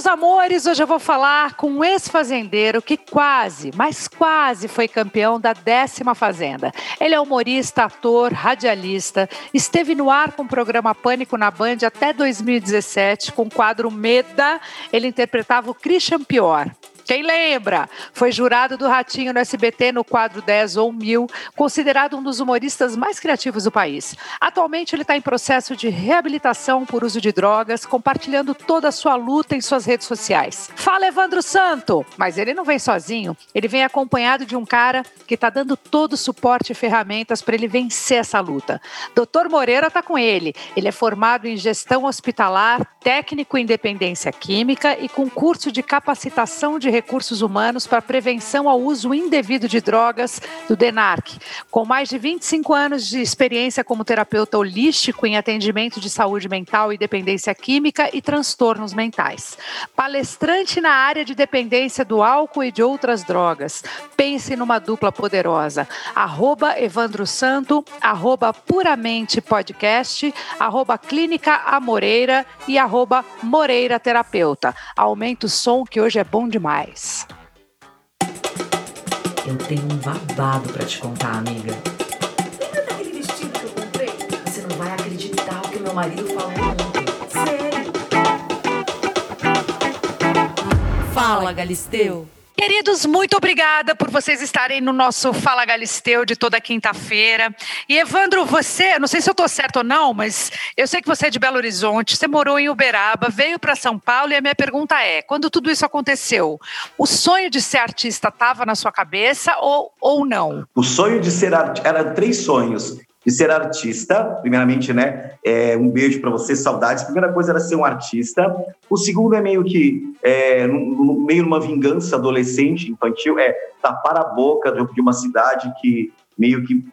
meus amores, hoje eu vou falar com um ex-fazendeiro que quase, mas quase foi campeão da décima fazenda. Ele é humorista, ator, radialista, esteve no ar com o programa Pânico na Band até 2017, com o quadro Meda, ele interpretava o Christian Pior. Quem lembra? Foi jurado do Ratinho no SBT no quadro 10 ou 1000, considerado um dos humoristas mais criativos do país. Atualmente ele está em processo de reabilitação por uso de drogas, compartilhando toda a sua luta em suas redes sociais. Fala Evandro Santo! Mas ele não vem sozinho, ele vem acompanhado de um cara que está dando todo o suporte e ferramentas para ele vencer essa luta. Doutor Moreira está com ele. Ele é formado em gestão hospitalar, técnico em dependência química e com curso de capacitação de Recursos Humanos para Prevenção ao Uso Indevido de Drogas do DENARC, com mais de 25 anos de experiência como terapeuta holístico em atendimento de saúde mental e dependência química e transtornos mentais. Palestrante na área de dependência do álcool e de outras drogas. Pense numa dupla poderosa. Arroba Evandro Santo, arroba Puramente Podcast, arroba Clínica Amoreira e arroba Moreira Terapeuta. Aumenta o som que hoje é bom demais. Eu tenho um babado para te contar, amiga. Lembra daquele vestido que eu comprei? Você não vai acreditar o que meu marido falou ontem. Sério? Fala, Galisteu. Queridos, muito obrigada por vocês estarem no nosso Fala Galisteu de toda quinta-feira. E Evandro, você, não sei se eu estou certo ou não, mas eu sei que você é de Belo Horizonte, você morou em Uberaba, veio para São Paulo e a minha pergunta é: quando tudo isso aconteceu, o sonho de ser artista estava na sua cabeça ou, ou não? O sonho de ser artista, eram três sonhos de ser artista. Primeiramente, né, é, um beijo para você, saudades. A primeira coisa era ser um artista. O segundo é meio que, é, meio numa vingança adolescente, infantil, é tapar a boca de, uma cidade que meio que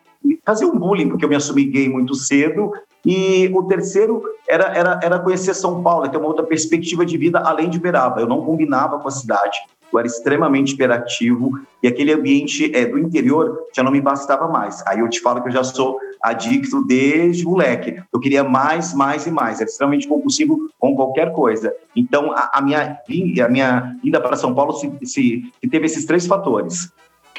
fazer um bullying, porque eu me assumi gay muito cedo. E o terceiro era, era, era conhecer São Paulo, ter uma outra perspectiva de vida além de Uberaba. Eu não combinava com a cidade eu era extremamente hiperativo e aquele ambiente é, do interior já não me bastava mais. Aí eu te falo que eu já sou adicto desde moleque. Eu queria mais, mais e mais. Era extremamente compulsivo com qualquer coisa. Então, a, a minha, a minha ida para São Paulo se, se, se teve esses três fatores.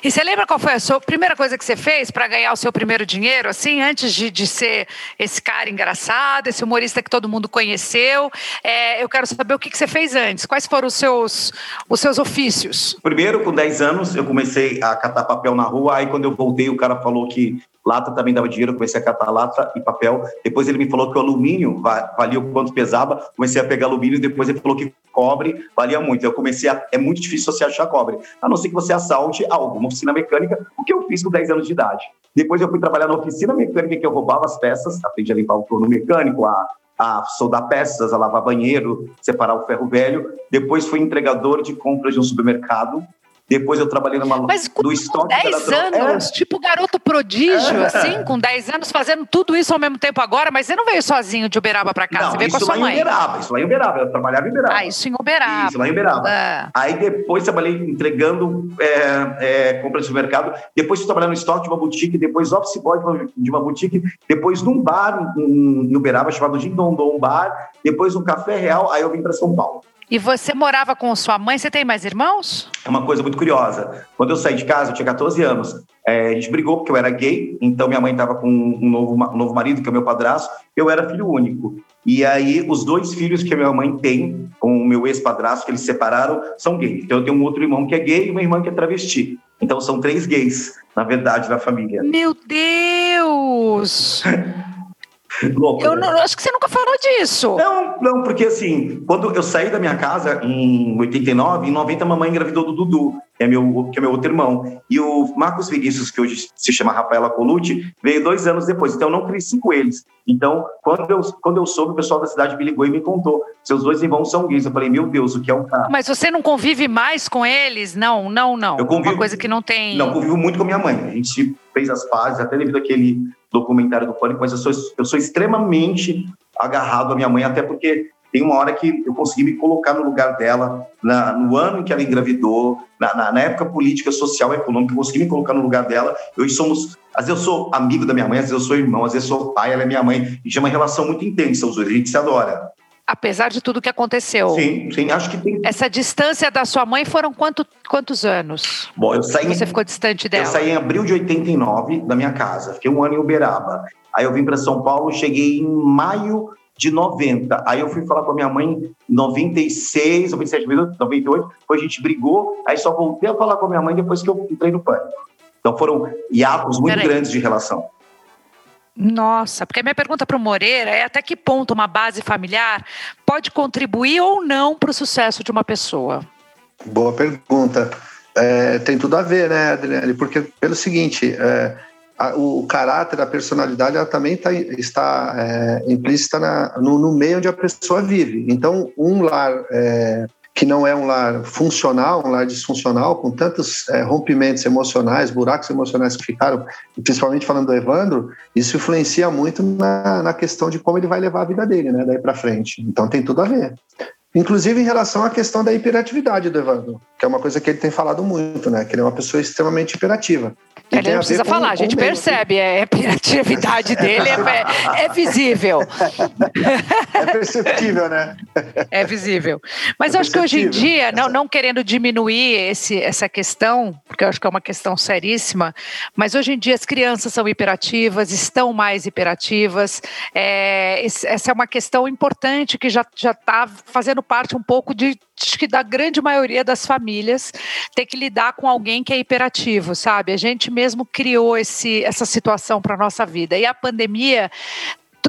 E você lembra qual foi a sua primeira coisa que você fez para ganhar o seu primeiro dinheiro, assim, antes de, de ser esse cara engraçado, esse humorista que todo mundo conheceu? É, eu quero saber o que, que você fez antes. Quais foram os seus, os seus ofícios? Primeiro, com 10 anos, eu comecei a catar papel na rua. Aí, quando eu voltei, o cara falou que lata também dava dinheiro, comecei a catar lata e papel. Depois ele me falou que o alumínio valia o quanto pesava, comecei a pegar alumínio, depois ele falou que cobre valia muito. Eu comecei a. É muito difícil você achar cobre, a não ser que você assalte oficina mecânica, o que eu fiz com 10 anos de idade. Depois eu fui trabalhar na oficina mecânica que eu roubava as peças, aprendi a limpar o torno mecânico, a, a soldar peças, a lavar banheiro, separar o ferro velho. Depois fui entregador de compras de um supermercado. Depois eu trabalhei numa Mas com, do estoque 10 anos, é. tipo garoto prodígio, é. assim, com 10 anos, fazendo tudo isso ao mesmo tempo agora, mas você não veio sozinho de Uberaba para cá, não, você veio com a sua mãe. Isso lá em Uberaba, isso lá em Uberaba, eu trabalhava em Uberaba. Ah, isso em Uberaba. Isso lá em Uberaba. É. Aí depois trabalhei entregando é, é, compras de mercado, depois fui trabalhar no estoque de uma boutique, depois office boy de uma boutique, depois num bar em, em Uberaba chamado Gindondon Bar, depois um café real, aí eu vim para São Paulo. E você morava com sua mãe? Você tem mais irmãos? É uma coisa muito curiosa. Quando eu saí de casa, eu tinha 14 anos. É, a gente brigou porque eu era gay, então minha mãe estava com um novo, um novo marido, que é o meu padrasto. Eu era filho único. E aí, os dois filhos que a minha mãe tem com o meu ex-padrasto, que eles separaram, são gays. Então, eu tenho um outro irmão que é gay e uma irmã que é travesti. Então, são três gays, na verdade, na família. Meu Deus! Louco, eu, não, acho que você nunca falou disso. Não, não, porque assim, quando eu saí da minha casa em 89, em 90 a mamãe engravidou do Dudu, que é meu, que é meu outro irmão. E o Marcos Vinícius, que hoje se chama Rafaela Colucci, veio dois anos depois. Então eu não cresci com eles. Então, quando eu, quando eu soube, o pessoal da cidade me ligou e me contou: seus dois irmãos são gays. Eu falei, meu Deus, o que é um cara? Mas você não convive mais com eles? Não, não, não. Eu convivo, Uma coisa que não tem. Não, convivo muito com minha mãe. A gente fez as pazes, até devido àquele documentário do Pânico, mas eu sou, eu sou extremamente agarrado à minha mãe, até porque tem uma hora que eu consegui me colocar no lugar dela, na, no ano em que ela engravidou, na, na, na, época política, social, econômica, eu consegui me colocar no lugar dela. Hoje somos, às vezes eu sou amigo da minha mãe, às vezes eu sou irmão, às vezes eu sou pai, ela é minha mãe, e tinha uma relação muito intensa, os dois, a gente se adora. apesar de tudo que aconteceu. Sim, sim, acho que tem. Essa distância da sua mãe foram quanto, quantos anos? Bom, eu saí. Você ficou distante dela? Eu saí em abril de 89 da minha casa, fiquei um ano em Uberaba. Aí eu vim para São Paulo, cheguei em maio de 90. Aí eu fui falar com a minha mãe em 96, 97, 98, depois a gente brigou, aí só voltei a falar com a minha mãe depois que eu entrei no pânico. Então foram hiatos muito Peraí. grandes de relação. Nossa, porque a minha pergunta para o Moreira é até que ponto uma base familiar pode contribuir ou não para o sucesso de uma pessoa? Boa pergunta. É, tem tudo a ver, né, Adriane? Porque pelo seguinte, é, a, o, caráter, a personalidade, ela também tá, está é, implícita na, no, no, meio onde a pessoa vive. Então, um lar é, que não é um lar funcional, um lar disfuncional, com tantos é, rompimentos emocionais, buracos emocionais que ficaram, principalmente falando do Evandro, isso influencia muito na, na questão de como ele vai levar a vida dele, né, daí para frente. Então tem tudo a ver. Inclusive em relação à questão da hiperatividade do Evandro, que é uma coisa que ele tem falado muito, né? Que ele é uma pessoa extremamente hiperativa. Ele não precisa falar, a gente percebe, é, a hiperatividade dele é, é, visível. É perceptível, né? É visível. Mas é eu acho que hoje em dia, não, não querendo diminuir esse, essa questão, porque eu acho que é uma questão seríssima, mas hoje em dia as crianças são hiperativas, estão mais hiperativas. É, essa é uma questão importante que já está fazendo parte um pouco de acho que da grande maioria das famílias ter que lidar com alguém que é hiperativo, sabe? A gente mesmo criou esse, essa situação para nossa vida. E a pandemia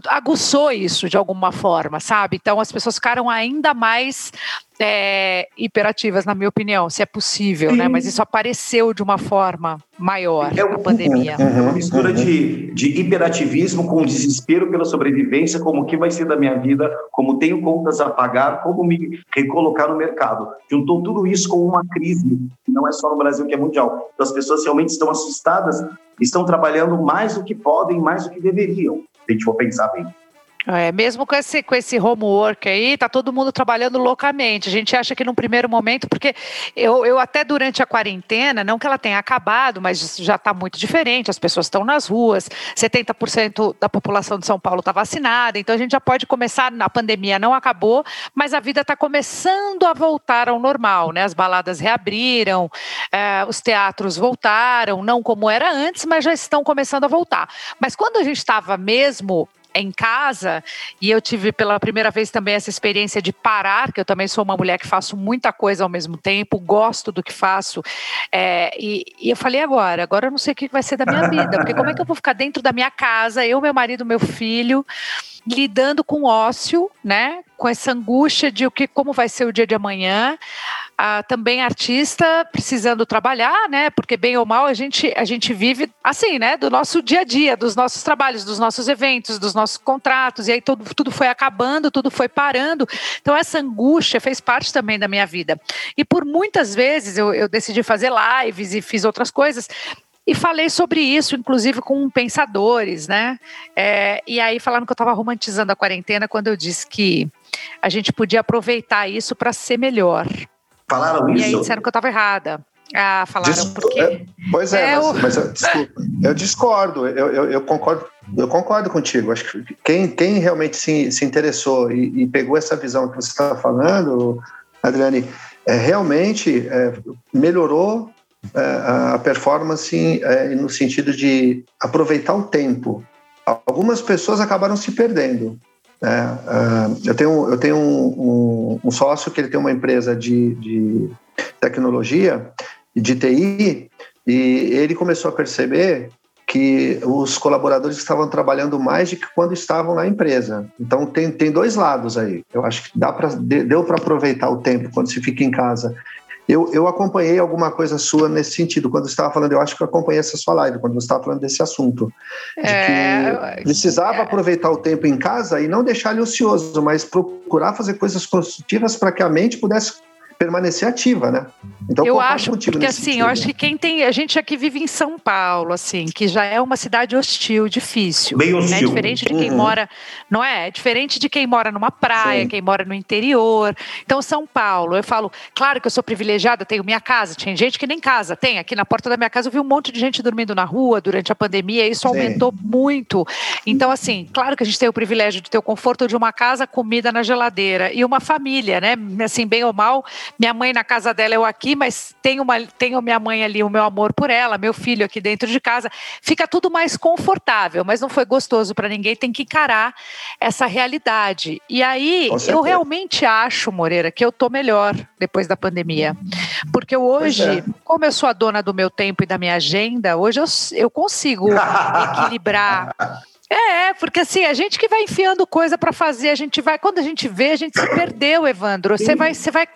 aguçou isso de alguma forma, sabe? Então as pessoas ficaram ainda mais é, hiperativas, na minha opinião, se é possível, né? Mas isso apareceu de uma forma maior é na pandemia. É uma mistura de, de hiperativismo com desespero pela sobrevivência, como o que vai ser da minha vida, como tenho contas a pagar, como me recolocar no mercado. Juntou tudo isso com uma crise, que não é só no Brasil, que é mundial. Então as pessoas realmente estão assustadas, estão trabalhando mais do que podem, mais do que deveriam, a gente for pensar bem. É, mesmo com esse, com esse homework aí, tá todo mundo trabalhando loucamente. A gente acha que num primeiro momento, porque eu, eu até durante a quarentena, não que ela tenha acabado, mas já está muito diferente, as pessoas estão nas ruas, 70% da população de São Paulo está vacinada, então a gente já pode começar, a pandemia não acabou, mas a vida está começando a voltar ao normal, né? As baladas reabriram, é, os teatros voltaram, não como era antes, mas já estão começando a voltar. Mas quando a gente estava mesmo em casa e eu tive pela primeira vez também essa experiência de parar, que eu também sou uma mulher que faço muita coisa ao mesmo tempo, gosto do que faço. É, e, e, eu falei agora, agora eu não sei o que vai ser da minha vida, porque como é que eu vou ficar dentro da minha casa, eu, meu marido, meu filho, lidando com ócio, né? Com essa angústia de o que, como vai ser o dia de amanhã. Também artista precisando trabalhar, né? Porque bem ou mal a gente a gente vive assim, né? Do nosso dia a dia, dos nossos trabalhos, dos nossos eventos, dos nossos contratos. E aí tudo, tudo foi acabando, tudo foi parando. Então essa angústia fez parte também da minha vida. E por muitas vezes eu, eu decidi fazer lives e fiz outras coisas e falei sobre isso, inclusive com pensadores, né? É, e aí falaram que eu estava romantizando a quarentena quando eu disse que a gente podia aproveitar isso para ser melhor. Falaram isso? E aí disseram que eu estava errada. Ah, falaram Des... porque. É, pois é, é mas, o... mas eu, desculpa, eu discordo, eu, eu, eu, concordo. Eu concordo contigo. Acho que quem, quem realmente se, se interessou e, e pegou essa visão que você está falando, Adriane, é, realmente é, melhorou é, a performance no sentido de aproveitar o tempo. Algumas pessoas acabaram se perdendo. É, eu tenho, eu tenho um, um, um, sócio que ele tem uma empresa de, de tecnologia, de TI, e ele começou a perceber que os colaboradores estavam trabalhando mais do que quando estavam na empresa. Então tem, tem dois lados aí. Eu acho que dá para deu para aproveitar o tempo quando se fica em casa eu, eu acompanhei alguma coisa sua nesse sentido. Quando você estava falando, eu acho que eu acompanhei essa sua live, quando você estava falando desse assunto. De é, que precisava é. aproveitar o tempo em casa e não deixar ele ocioso, mas procurar fazer coisas construtivas para que a mente pudesse permanecer ativa, né? Então eu acho porque assim, sentido. eu acho que quem tem, a gente aqui vive em São Paulo, assim, que já é uma cidade hostil, difícil, bem né? hostil, né? diferente de quem uhum. mora, não é? é? Diferente de quem mora numa praia, Sim. quem mora no interior. Então São Paulo, eu falo, claro que eu sou privilegiada, tenho minha casa, tinha gente que nem casa tem. Aqui na porta da minha casa eu vi um monte de gente dormindo na rua durante a pandemia, isso Sim. aumentou muito. Então assim, claro que a gente tem o privilégio de ter o conforto de uma casa, comida na geladeira e uma família, né? Assim, bem ou mal, minha mãe na casa dela, eu aqui, mas tenho, uma, tenho minha mãe ali, o meu amor por ela, meu filho aqui dentro de casa. Fica tudo mais confortável, mas não foi gostoso para ninguém, tem que encarar essa realidade. E aí, eu realmente acho, Moreira, que eu tô melhor depois da pandemia. Porque hoje, é. como eu sou a dona do meu tempo e da minha agenda, hoje eu, eu consigo equilibrar é, porque assim, a gente que vai enfiando coisa para fazer, a gente vai, quando a gente vê, a gente se perdeu, Evandro. Você vai, você vai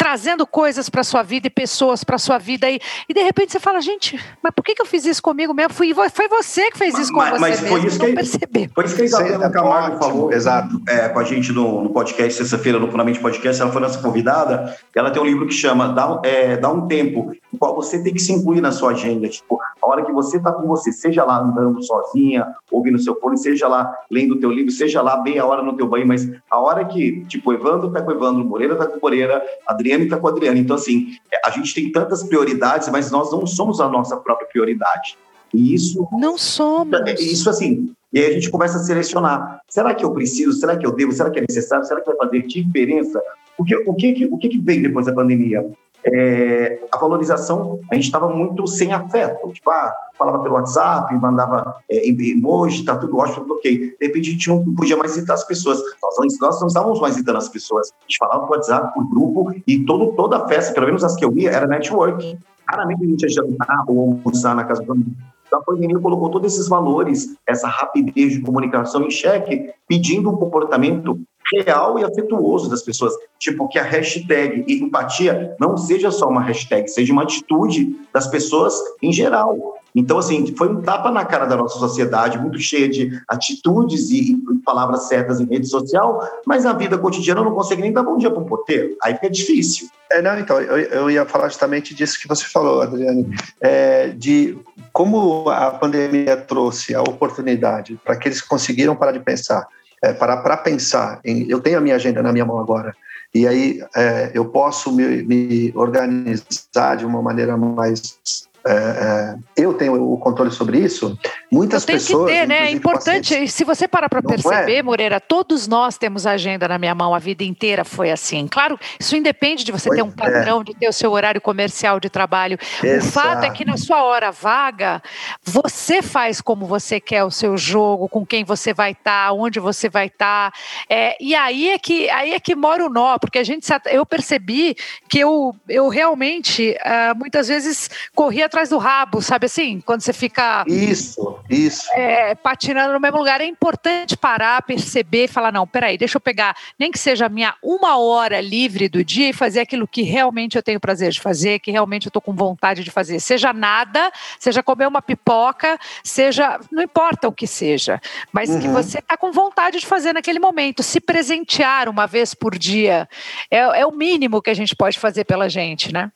trazendo coisas para sua vida e pessoas para sua vida e, e de repente você fala, gente, mas por que, que eu fiz isso comigo mesmo? Fui, foi você que fez isso mas, com você mas mesmo, foi isso que, percebeu. Foi isso que a Isabela Camargo falou exato. É, com a gente no, no podcast, sexta-feira, no Fundamente Podcast, ela foi nossa convidada, ela tem um livro que chama Dá, é, Dá um Tempo, o qual você tem que se incluir na sua agenda, tipo, a hora que você está com você, seja lá andando sozinha, ouvindo seu fone, seja lá lendo o teu livro, seja lá bem a hora no teu banho, mas a hora que, tipo, Evandro está com Evandro, Moreira está com Moreira, Adriane está com Adriane, então, assim, a gente tem tantas prioridades, mas nós não somos a nossa própria prioridade. E isso. Não somos. Isso, assim. E aí a gente começa a selecionar. Será que eu preciso? Será que eu devo? Será que é necessário? Será que vai fazer diferença? Porque o que, o que, que veio depois da pandemia? É, a valorização, a gente estava muito sem afeto. Tipo, ah, falava pelo WhatsApp, mandava é, emoji, tá tudo ótimo, ok. De repente a gente não podia mais citar as pessoas. Nós nós não estávamos mais citando as pessoas. A gente falava por WhatsApp, por grupo, e todo, toda a festa, pelo menos as que eu ia, era network. Raramente a gente ia jantar ou almoçar na casa do amigo. Então, a pandemia colocou todos esses valores, essa rapidez de comunicação em xeque, pedindo um comportamento real e afetuoso das pessoas. Tipo, que a hashtag empatia não seja só uma hashtag, seja uma atitude das pessoas em geral. Então, assim, foi um tapa na cara da nossa sociedade, muito cheia de atitudes e, palavras certas em rede social, mas na vida cotidiana não consegue nem dar bom dia para um porteiro. Aí fica difícil. É, não, então, eu, eu ia falar justamente disso que você falou, Adriane, é, de como a pandemia trouxe a oportunidade para que eles conseguiram parar de pensar, é, parar para pensar. Em, eu tenho a minha agenda na minha mão agora, e aí é, eu posso me, me organizar de uma maneira mais é, é, eu tenho o controle sobre isso, muitas tem pessoas. Que ter, né? É importante. Pacientes, se você parar para é? perceber, é? Moreira, todos nós temos agenda na minha mão, a vida inteira foi assim. Claro, isso independe de você pois ter um é. padrão, de ter o seu horário comercial de trabalho. Exato. O fato é que na sua hora vaga, você faz como você quer o seu jogo, com quem você vai estar, tá, onde você vai estar. Tá. É, e aí é que aí é que mora o nó, porque a gente eu percebi que eu, eu realmente uh, muitas vezes corria atrás do rabo, sabe assim? Quando você fica. Isso, isso. É, patinando no mesmo lugar. É importante parar, perceber e falar: não, peraí, deixa eu pegar, nem que seja a minha uma hora livre do dia e fazer aquilo que realmente eu tenho prazer de fazer, que realmente eu estou com vontade de fazer. Seja nada, seja comer uma pipoca, seja. Não importa o que seja, mas uhum. que você está com vontade de fazer naquele momento. Se presentear uma vez por dia é, é o mínimo que a gente pode fazer pela gente, né?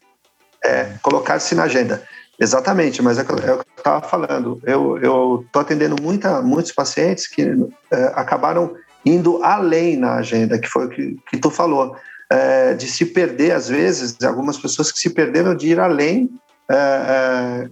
É, colocar-se na agenda. Exatamente, mas é, é o que eu estava falando. Eu estou atendendo muita, muitos pacientes que é, acabaram indo além na agenda, que foi o que, que tu falou, é, de se perder, às vezes, algumas pessoas que se perderam de ir além, é, é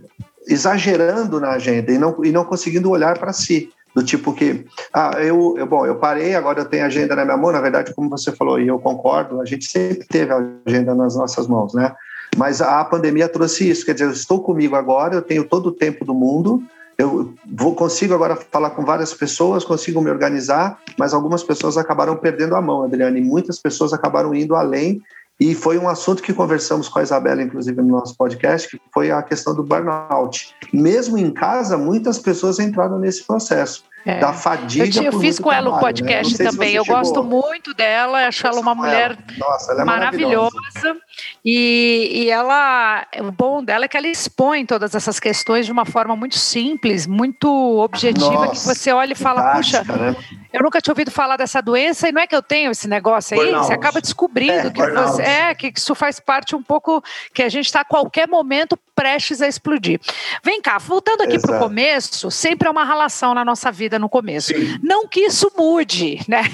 exagerando na agenda e não, e não conseguindo olhar para si. Do tipo que, ah, eu, eu, bom, eu parei, agora eu tenho agenda na minha mão. Na verdade, como você falou, e eu concordo, a gente sempre teve a agenda nas nossas mãos, né? Mas a pandemia trouxe isso, quer dizer, eu estou comigo agora, eu tenho todo o tempo do mundo, eu vou consigo agora falar com várias pessoas, consigo me organizar, mas algumas pessoas acabaram perdendo a mão, Adriane, e muitas pessoas acabaram indo além e foi um assunto que conversamos com a Isabela, inclusive, no nosso podcast, que foi a questão do burnout. Mesmo em casa, muitas pessoas entraram nesse processo. É. da fadiga. Eu, eu fiz com ela um né? podcast né? também. Eu chegou. gosto muito dela, acho ela uma mulher Nossa, ela é maravilhosa. maravilhosa. E, e ela, o bom dela é que ela expõe todas essas questões de uma forma muito simples, muito objetiva, Nossa, que você olha e fala, puxa, né? eu nunca tinha ouvido falar dessa doença e não é que eu tenho esse negócio aí, burnout. você acaba descobrindo é, que, você, é, que isso faz parte um pouco que a gente está a qualquer momento prestes a explodir. Vem cá, voltando aqui para o começo, sempre é uma relação na nossa vida no começo. Sim. Não que isso mude, né?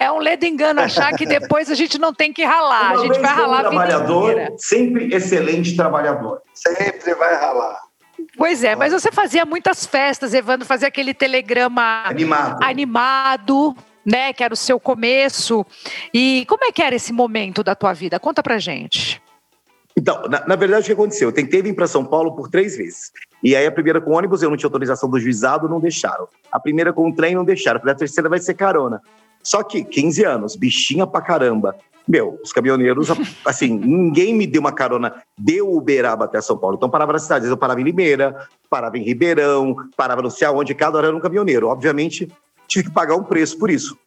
É um ledo engano achar que depois a gente não tem que ralar, Uma a gente vai ralar a vida trabalhador, sempre excelente trabalhador. Sempre vai ralar. Pois é, mas você fazia muitas festas, Evandro, fazia aquele telegrama animado. animado, né, que era o seu começo. E como é que era esse momento da tua vida? Conta pra gente. Então, na, na verdade, o que aconteceu? Eu tentei vir para São Paulo por três vezes. E aí, a primeira com ônibus, eu não tinha autorização do juizado, não deixaram. A primeira com trem, não deixaram. A terceira vai ser carona. Só que 15 anos, bichinha pra caramba. Meu, os caminhoneiros, assim, ninguém me deu uma carona de Uberaba até São Paulo. Então, parava nas cidades. Eu parava em Limeira, parava em Ribeirão, parava não sei aonde, cada hora era um caminhoneiro. Obviamente, tive que pagar um preço por isso.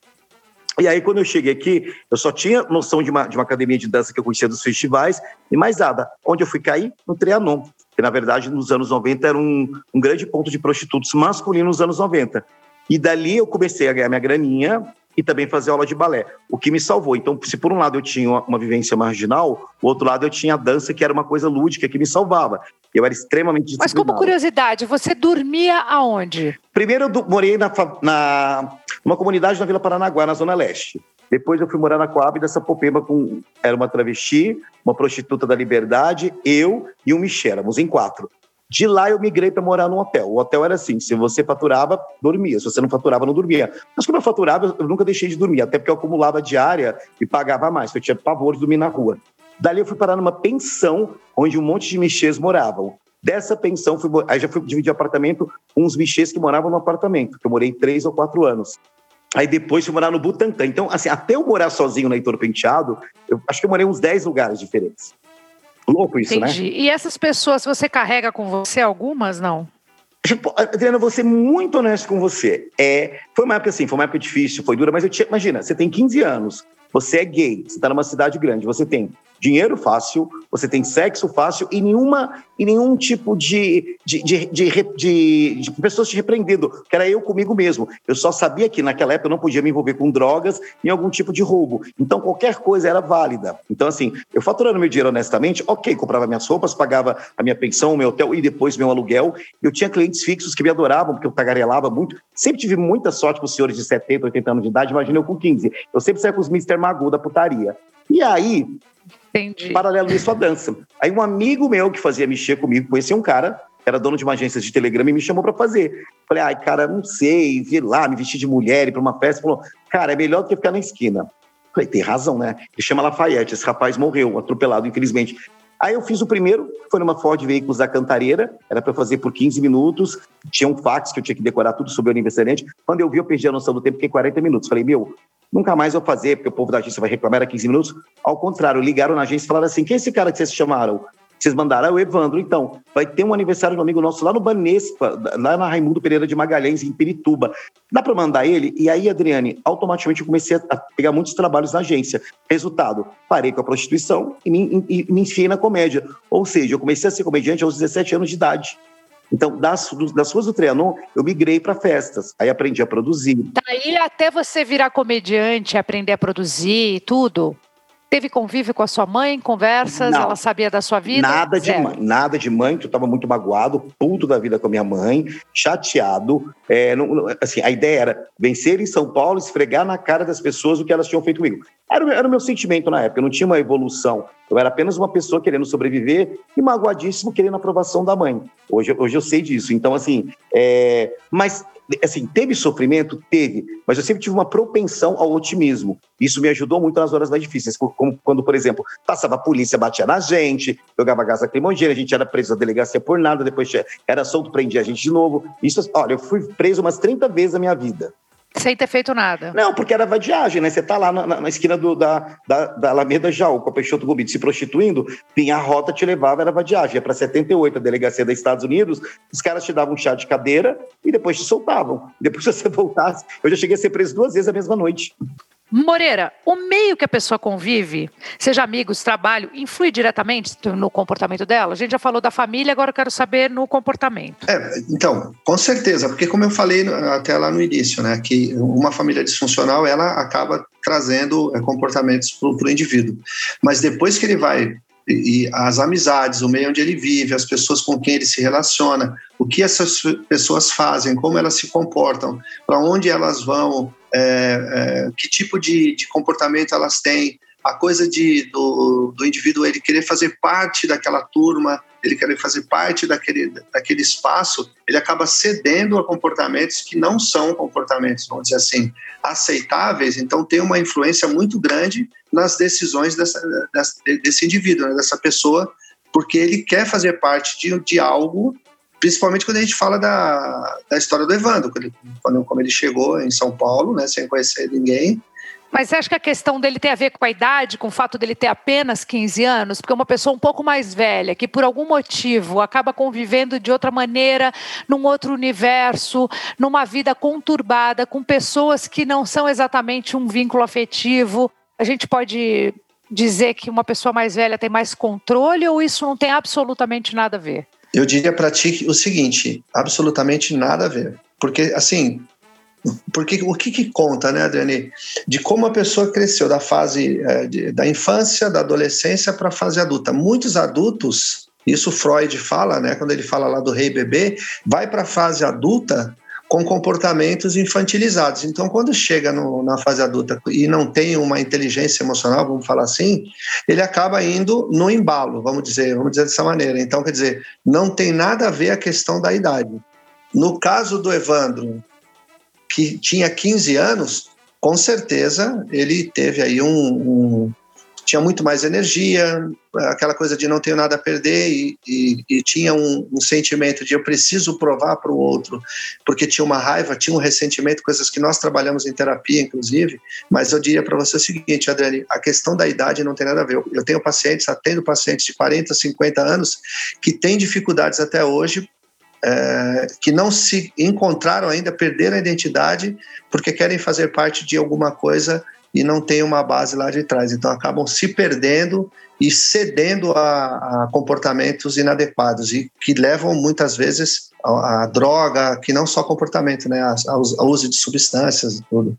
E aí, quando eu cheguei aqui, eu só tinha noção de uma, de uma academia de dança que eu conhecia dos festivais e mais nada. Onde eu fui cair? No Trianon. Que, na verdade, nos anos 90 era um, um grande ponto de prostitutos masculinos nos anos 90. E dali eu comecei a ganhar minha graninha, e também fazer aula de balé, o que me salvou. Então, se por um lado eu tinha uma, uma vivência marginal, o outro lado eu tinha a dança, que era uma coisa lúdica, que me salvava. Eu era extremamente Mas como curiosidade, você dormia aonde? Primeiro eu morei na, na, numa comunidade na Vila Paranaguá, na Zona Leste. Depois eu fui morar na Coab dessa Popemba com era uma travesti, uma prostituta da Liberdade, eu e o Michel, éramos em quatro. De lá eu migrei para morar num hotel. O hotel era assim: se você faturava, dormia. Se você não faturava, não dormia. Mas como eu faturava, eu nunca deixei de dormir, até porque eu acumulava diária e pagava mais. Eu tinha pavor de dormir na rua. Dali eu fui parar numa pensão onde um monte de michês moravam. Dessa pensão, fui, aí já fui dividir apartamento com uns michês que moravam no apartamento, que eu morei três ou quatro anos. Aí depois fui morar no Butantã. Então, assim, até eu morar sozinho na Heitor Penteado, eu acho que eu morei uns 10 lugares diferentes. Louco isso, né? Entendi. né? E essas pessoas, você carrega com você algumas, não? Tipo, Adriana, vou ser muito honesto com você. É, foi uma época assim, foi uma época difícil, foi dura, mas eu tinha, imagina, você tem 15 anos, você é gay, você está numa cidade grande, você tem dinheiro fácil, você tem sexo fácil e nenhuma e nenhum tipo de, de, de, de, de pessoas te repreendendo, que era eu comigo mesmo. Eu só sabia que naquela época eu não podia me envolver com drogas e algum tipo de roubo. Então qualquer coisa era válida. Então, assim, eu faturando meu dinheiro honestamente, ok, comprava minhas roupas, pagava a minha pensão, o meu hotel e depois meu aluguel. Eu tinha clientes fixos que me adoravam, porque eu tagarelava muito. Sempre tive muita sorte com os senhores de 70, 80 anos de idade, imagina eu com 15. Eu sempre saía com os Mr. Magu da putaria. E aí, Entendi. Paralelo isso, a dança. Aí um amigo meu que fazia mexer comigo, conhecia um cara, era dono de uma agência de telegrama e me chamou para fazer. Falei, ai, cara, não sei, vi lá, me vestir de mulher e para uma festa. Falou, cara, é melhor do que ficar na esquina. Falei, tem razão, né? Ele chama Lafayette, esse rapaz morreu, atropelado, infelizmente. Aí eu fiz o primeiro, foi numa Ford Veículos da Cantareira, era para fazer por 15 minutos, tinha um fax que eu tinha que decorar tudo sobre o aniversariante. Quando eu vi, eu perdi a noção do tempo, fiquei 40 minutos. Falei, meu, nunca mais vou fazer, porque o povo da agência vai reclamar, era 15 minutos. Ao contrário, ligaram na agência e falaram assim, quem é esse cara que vocês chamaram? Vocês mandaram, é o Evandro. Então, vai ter um aniversário um amigo nosso lá no Banespa, lá na Raimundo Pereira de Magalhães, em Pirituba. Dá para mandar ele? E aí, Adriane, automaticamente eu comecei a pegar muitos trabalhos na agência. Resultado, parei com a prostituição e me, e, me enfiei na comédia. Ou seja, eu comecei a ser comediante aos 17 anos de idade. Então, das, das ruas do Trianon, eu migrei para festas. Aí aprendi a produzir. Daí até você virar comediante, aprender a produzir e tudo, Teve convívio com a sua mãe, conversas, não, ela sabia da sua vida? Nada de Zero. mãe, nada de mãe, tu estava muito magoado, puto da vida com a minha mãe, chateado. É, não, assim, a ideia era vencer em São Paulo, esfregar na cara das pessoas o que elas tinham feito comigo. Era, era o meu sentimento na época, eu não tinha uma evolução. Eu era apenas uma pessoa querendo sobreviver e magoadíssimo querendo a aprovação da mãe. Hoje, hoje eu sei disso. Então, assim, é... mas assim, teve sofrimento? Teve, mas eu sempre tive uma propensão ao otimismo. Isso me ajudou muito nas horas mais difíceis, como quando, por exemplo, passava a polícia, batia na gente, jogava gás lacrimogêneo, a gente era preso na delegacia por nada, depois era solto, prendia a gente de novo. Isso, olha, eu fui preso umas 30 vezes na minha vida. Sem ter feito nada. Não, porque era vadiagem, né? Você tá lá na, na esquina do, da, da, da Alameda Jaú, com a Peixoto Gomide se prostituindo, vinha a rota, te levava, era vadiagem. Ia para 78, a delegacia dos Estados Unidos, os caras te davam um chá de cadeira e depois te soltavam. Depois, se você voltasse, eu já cheguei a ser preso duas vezes a mesma noite. Moreira, o meio que a pessoa convive, seja amigos, trabalho, influi diretamente no comportamento dela? A gente já falou da família, agora eu quero saber no comportamento. É, então, com certeza, porque como eu falei até lá no início, né, que uma família disfuncional, ela acaba trazendo é, comportamentos para o indivíduo. Mas depois que ele vai e as amizades, o meio onde ele vive, as pessoas com quem ele se relaciona, o que essas pessoas fazem, como elas se comportam, para onde elas vão, é, é, que tipo de, de, comportamento elas têm, a coisa de, do, do indivíduo ele querer fazer parte daquela turma, ele querer fazer parte daquele, daquele espaço, ele acaba cedendo a comportamentos que não são comportamentos, vamos dizer assim, aceitáveis, então tem uma influência muito grande nas decisões dessa, dessa, desse indivíduo, né, dessa pessoa, porque ele quer fazer parte de, de algo principalmente quando a gente fala da, da história do Evandro, quando quando, como ele chegou em São Paulo, né, sem conhecer ninguém. Mas você acha que a questão dele tem a ver com a idade, com o fato dele ter apenas 15 anos? Porque uma pessoa um pouco mais velha, que por algum motivo acaba convivendo de outra maneira, num outro universo, numa vida conturbada, com pessoas que não são exatamente um vínculo afetivo, a gente pode dizer que uma pessoa mais velha tem mais controle ou isso não tem absolutamente nada a ver? Eu diria para ti o seguinte: absolutamente nada a ver. Porque, assim, porque o que, que conta, né, Adriane? De como a pessoa cresceu da fase é, de, da infância, da adolescência para a fase adulta. Muitos adultos, isso Freud fala, né, quando ele fala lá do rei bebê, vai para a fase adulta com comportamentos infantilizados. Então, quando chega no, na fase adulta e não tem uma inteligência emocional, vamos falar assim, ele acaba indo no embalo, vamos dizer, vamos dizer dessa maneira. Então, quer dizer, não tem nada a ver a questão da idade. No caso do Evandro, que tinha 15 anos, com certeza ele teve aí um, um tinha muito mais energia, aquela coisa de não tenho nada a perder e, e, e tinha um, um, sentimento de eu preciso provar para o outro, porque tinha uma raiva, tinha um ressentimento, coisas que nós trabalhamos em terapia, inclusive. Mas eu diria para você o seguinte, Adriane, a questão da idade não tem nada a ver. Eu tenho pacientes, atendo pacientes de 40, 50 anos que têm dificuldades até hoje é, que não se encontraram ainda, perderam a identidade porque querem fazer parte de alguma coisa e não tem uma base lá de trás. Então acabam se perdendo e cedendo a, a comportamentos inadequados e que levam muitas vezes a, a droga, que não só comportamento, né, ao, uso de substâncias tudo.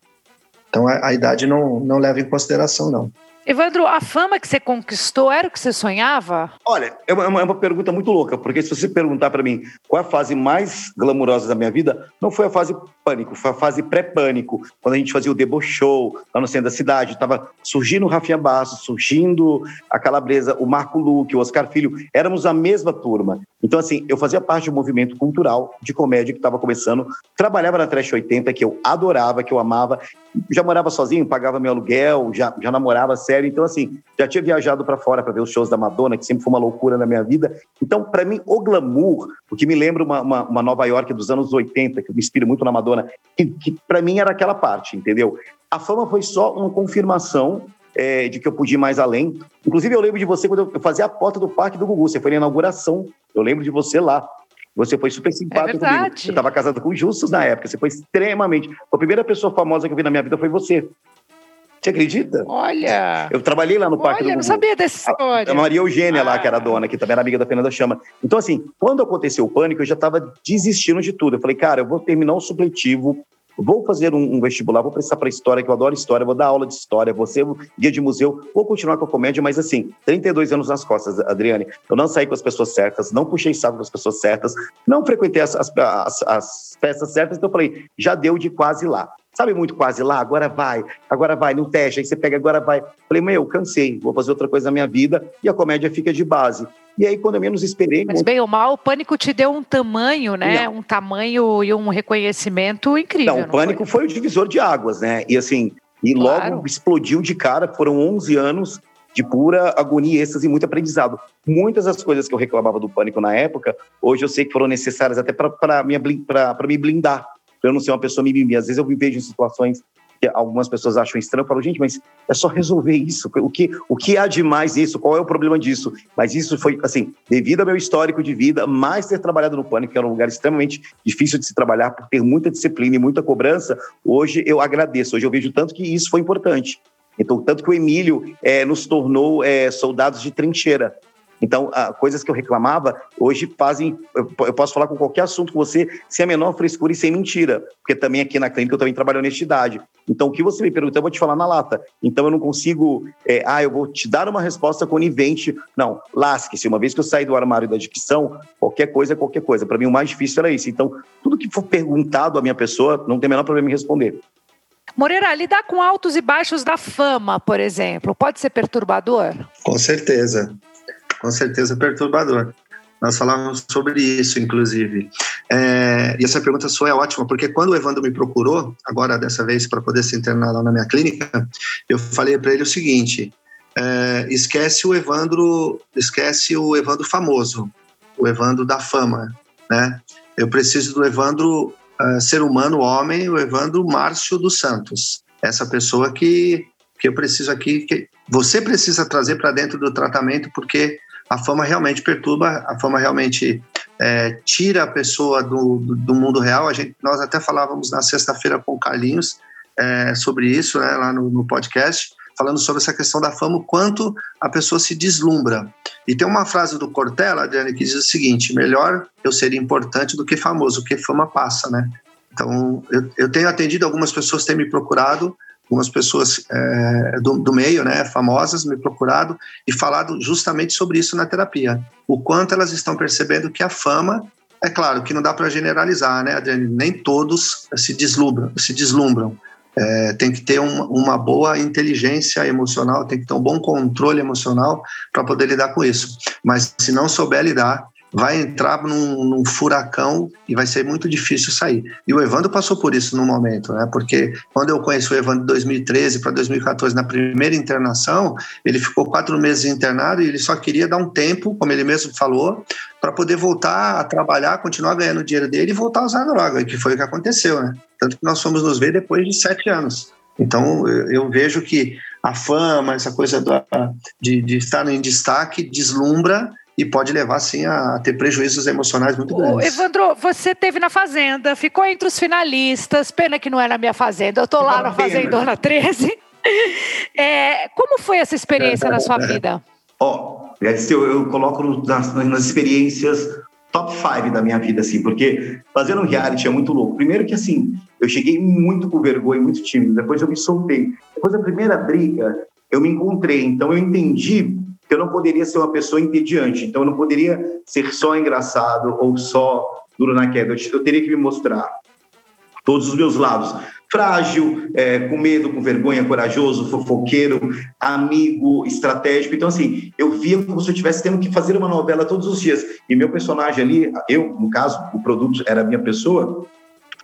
Então a, a idade não, não leva em consideração, não. Evandro, a fama que você conquistou era o que você sonhava? Olha, é uma, é uma pergunta muito louca, porque se você perguntar para mim qual é a fase mais glamurosa da minha vida, não foi a fase pânico, foi a fase pré-pânico, quando a gente fazia o Debo Show lá no centro da cidade, estava surgindo o Rafinha Bastos, surgindo a Calabresa, o Marco Luque, o Oscar Filho, éramos a mesma turma. Então, assim, eu fazia parte do movimento cultural de comédia que estava começando, trabalhava na Trash 80, que eu adorava, que eu amava, já morava sozinho, pagava meu aluguel, já, já namorava sério. Então, assim, já tinha viajado para fora para ver os shows da Madonna, que sempre foi uma loucura na minha vida. Então, para mim, o glamour, o que me lembra uma, uma, uma, Nova York dos anos 80, que eu me inspiro muito na Madonna, que, que para mim era aquela parte, entendeu? A fama foi só uma confirmação é, de que eu podia ir mais além. Inclusive, eu lembro de você quando eu fazia a porta do Parque do Gugu. Você foi na inauguração. Eu lembro de você lá. Você foi super simpático é comigo. Você estava casado com o Justus na época. Você foi extremamente. A primeira pessoa famosa que eu vi na minha vida foi você. Você acredita? Olha! Eu trabalhei lá no Parque Olha, do não sabia dessa história. A Maria Eugênia ah. lá, que era dona, que também era amiga da Fernanda Chama. Então, assim, quando aconteceu o pânico, eu já estava desistindo de tudo. Eu falei, cara, eu vou terminar o supletivo, vou fazer um, um vestibular, vou prestar para história, que eu adoro história, vou dar aula de história, vou ser guia de museu, vou continuar com a comédia, mas assim, 32 anos nas costas, Adriane. Eu não saí com as pessoas certas, não puxei saco com as pessoas certas, não frequentei as, as, as, as peças certas, então eu falei, já deu de quase lá. Sabe muito quase lá, agora vai, agora vai, no teste, aí você pega, agora vai. Falei, meu, cansei, vou fazer outra coisa na minha vida e a comédia fica de base. E aí, quando eu menos esperei. Mas, bem ou mal, o pânico te deu um tamanho, né? Não. Um tamanho e um reconhecimento incrível. Não, o pânico foi? foi? o divisor de águas, né? E assim, e claro. logo explodiu de cara, foram 11 anos de pura agonia, êxtase e muito aprendizado. Muitas das coisas que eu reclamava do pânico na época, hoje eu sei que foram necessárias até para me blindar para eu não ser uma pessoa mimimi. Às vezes eu me vejo em situações que algumas pessoas acham estranho, eu falo, gente, mas é só resolver isso. O que, o que há de mais isso? Qual é o problema disso? Mas isso foi, assim, devido ao meu histórico de vida, mais ter trabalhado no Pânico, que era um lugar extremamente difícil de se trabalhar, por ter muita disciplina e muita cobrança, hoje eu agradeço. Hoje eu vejo tanto que isso foi importante. Então, tanto que o Emílio é, nos tornou é, soldados de trincheira. Então, ah, coisas que eu reclamava, hoje fazem. Eu posso falar com qualquer assunto com você sem a menor frescura e sem mentira, porque também aqui na clínica eu também trabalho honestidade. Então, o que você me pergunta, eu vou te falar na lata. Então, eu não consigo. É, ah, eu vou te dar uma resposta conivente. Não, lasque-se. Uma vez que eu saí do armário da dicção, qualquer coisa é qualquer coisa. Para mim, o mais difícil era isso. Então, tudo que for perguntado à minha pessoa, não tem o menor problema em responder. Moreira, lidar com altos e baixos da fama, por exemplo, pode ser perturbador? Com certeza com certeza perturbador. Nós falávamos sobre isso, inclusive. É, e essa pergunta sua é ótima, porque quando o Evandro me procurou, agora dessa vez para poder se internar lá na minha clínica, eu falei para ele o seguinte: é, esquece o Evandro, esquece o Evandro famoso, o Evandro da fama, né? Eu preciso do Evandro uh, ser humano, homem, o Evandro Márcio dos Santos, essa pessoa que que eu preciso aqui, que você precisa trazer para dentro do tratamento, porque a fama realmente perturba, a fama realmente é, tira a pessoa do, do, do, mundo real. A gente, nós até falávamos na sexta-feira com o Carlinhos é, sobre isso, né, lá no, no, podcast, falando sobre essa questão da fama, o quanto a pessoa se deslumbra. E tem uma frase do Cortella, Adriane, que diz o seguinte: melhor eu ser importante do que famoso, que fama passa, né? Então, eu, eu tenho atendido algumas pessoas têm me procurado algumas pessoas é, do, do, meio, né, famosas, me procurado e falado justamente sobre isso na terapia. O quanto elas estão percebendo que a fama, é claro que não dá para generalizar, né, Adriane? Nem todos se deslumbram, se deslumbram. É, tem que ter um, uma boa inteligência emocional, tem que ter um bom controle emocional para poder lidar com isso. Mas se não souber lidar, vai entrar num, num, furacão e vai ser muito difícil sair. E o Evandro passou por isso no momento, né? Porque quando eu conheci o Evandro de 2013 para 2014, na primeira internação, ele ficou quatro meses internado e ele só queria dar um tempo, como ele mesmo falou, para poder voltar a trabalhar, continuar ganhando dinheiro dele e voltar a usar droga, que foi o que aconteceu, né? Tanto que nós fomos nos ver depois de sete anos. Então, eu vejo que a fama, essa coisa de, de estar em destaque, deslumbra e pode levar, sim, a ter prejuízos emocionais muito grandes. Evandro, você teve na Fazenda, ficou entre os finalistas, pena que não é na minha Fazenda, eu estou lá na Fazendona 13. É, como foi essa experiência na sua vida? Ó, oh, eu, eu coloco nas, nas experiências top 5 da minha vida, assim, porque fazendo um reality é muito louco. Primeiro que, assim, eu cheguei muito com vergonha, muito tímido, depois eu me soltei. Depois da primeira briga, eu me encontrei, então eu entendi que eu não poderia ser uma pessoa entediante. Então, eu não poderia ser só engraçado ou só duro na queda. Eu teria que me mostrar todos os meus lados. Frágil, é, com medo, com vergonha, corajoso, fofoqueiro, amigo, estratégico. Então, assim, eu via como se eu estivesse tendo que fazer uma novela todos os dias. E meu personagem ali, eu, no caso, o produto era a minha pessoa,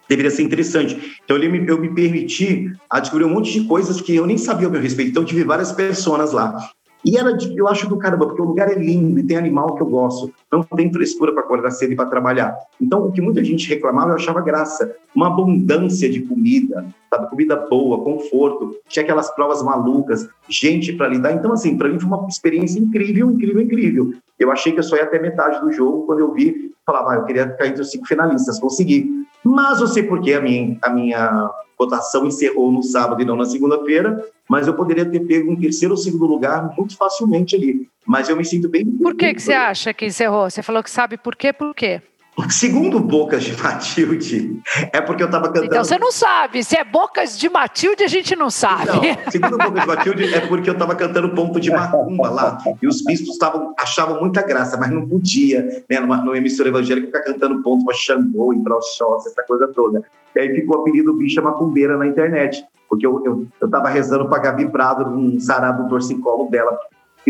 deveria ser interessante. Então, eu me, eu me permiti a descobrir um monte de coisas que eu nem sabia ao meu respeito. Então, tive várias pessoas lá. E era, eu acho do caramba, porque o lugar é lindo e tem animal que eu gosto. Não tem frescura para acordar cedo e para trabalhar. Então, o que muita gente reclamava, eu achava graça. Uma abundância de comida, sabe? Comida boa, conforto. Tinha aquelas provas malucas, gente para lidar. Então, assim, para mim foi uma experiência incrível, incrível, incrível. Eu achei que eu só ia até metade do jogo. Quando eu vi, falava, ah, eu queria ficar entre os cinco finalistas. Consegui. Mas eu sei por que a minha, a minha votação encerrou no sábado e não na segunda-feira, mas eu poderia ter pego um terceiro ou segundo lugar muito facilmente ali. Mas eu me sinto bem. Por que, que você acha que encerrou? Você falou que sabe por quê? Por quê? Segundo Bocas de Matilde, é porque eu estava cantando. Então você não sabe. Se é Bocas de Matilde, a gente não sabe. Não, segundo Bocas de Matilde, é porque eu estava cantando ponto de macumba lá. E os bispos tavam, achavam muita graça, mas não podia, né, numa, numa emissora evangélica, ficar cantando ponto para Xangô, em Broxós, essa coisa toda. E aí ficou o apelido bicha macumbeira na internet. Porque eu, eu, eu tava rezando pra Gabi Prado num sarado do torcicolo dela,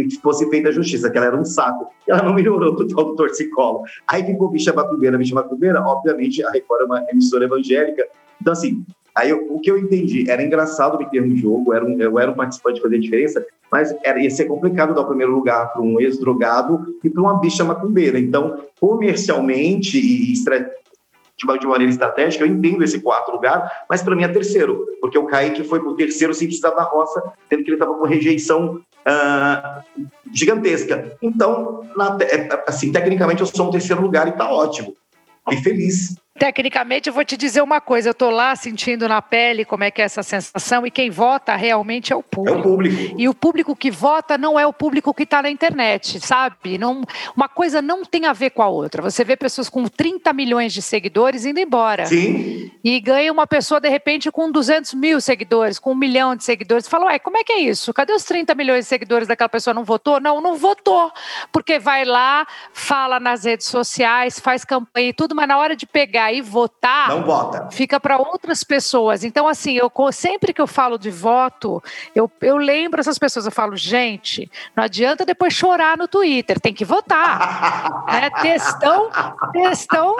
que fosse feita a justiça, que ela era um saco. Ela não melhorou do tal do torcicolo. Aí ficou bicha macumbeira, bicha macumbeira. Obviamente, a Record é uma emissora evangélica. Então, assim, aí eu, o que eu entendi, era engraçado me ter no jogo, era um, eu era um participante fazer diferença, mas era, ia ser complicado dar o primeiro lugar para um ex-drogado e para uma bicha macumbeira. Então, comercialmente e de, maneira estratégica, eu entendo esse quarto lugar, mas para mim é terceiro, porque o Kaique foi o terceiro precisar da roça, tendo que ele estava com rejeição uh, gigantesca. Então, na, é, assim, tecnicamente eu sou um terceiro lugar e está ótimo. Fiquei feliz. Tecnicamente, eu vou te dizer uma coisa: eu estou lá sentindo na pele como é que é essa sensação, e quem vota realmente é o público. É o público. E o público que vota não é o público que está na internet, sabe? Não, uma coisa não tem a ver com a outra. Você vê pessoas com 30 milhões de seguidores indo embora. Sim. E ganha uma pessoa, de repente, com 200 mil seguidores, com um milhão de seguidores. Fala, ué, como é que é isso? Cadê os 30 milhões de seguidores daquela pessoa? Não votou? Não, não votou. Porque vai lá, fala nas redes sociais, faz campanha e tudo, mas na hora de pegar aí votar, não vota. Fica para outras pessoas. Então, assim, eu sempre que eu falo de voto, eu, eu lembro essas pessoas, eu falo, gente, não adianta depois chorar no Twitter, tem que votar. né? Textão, textão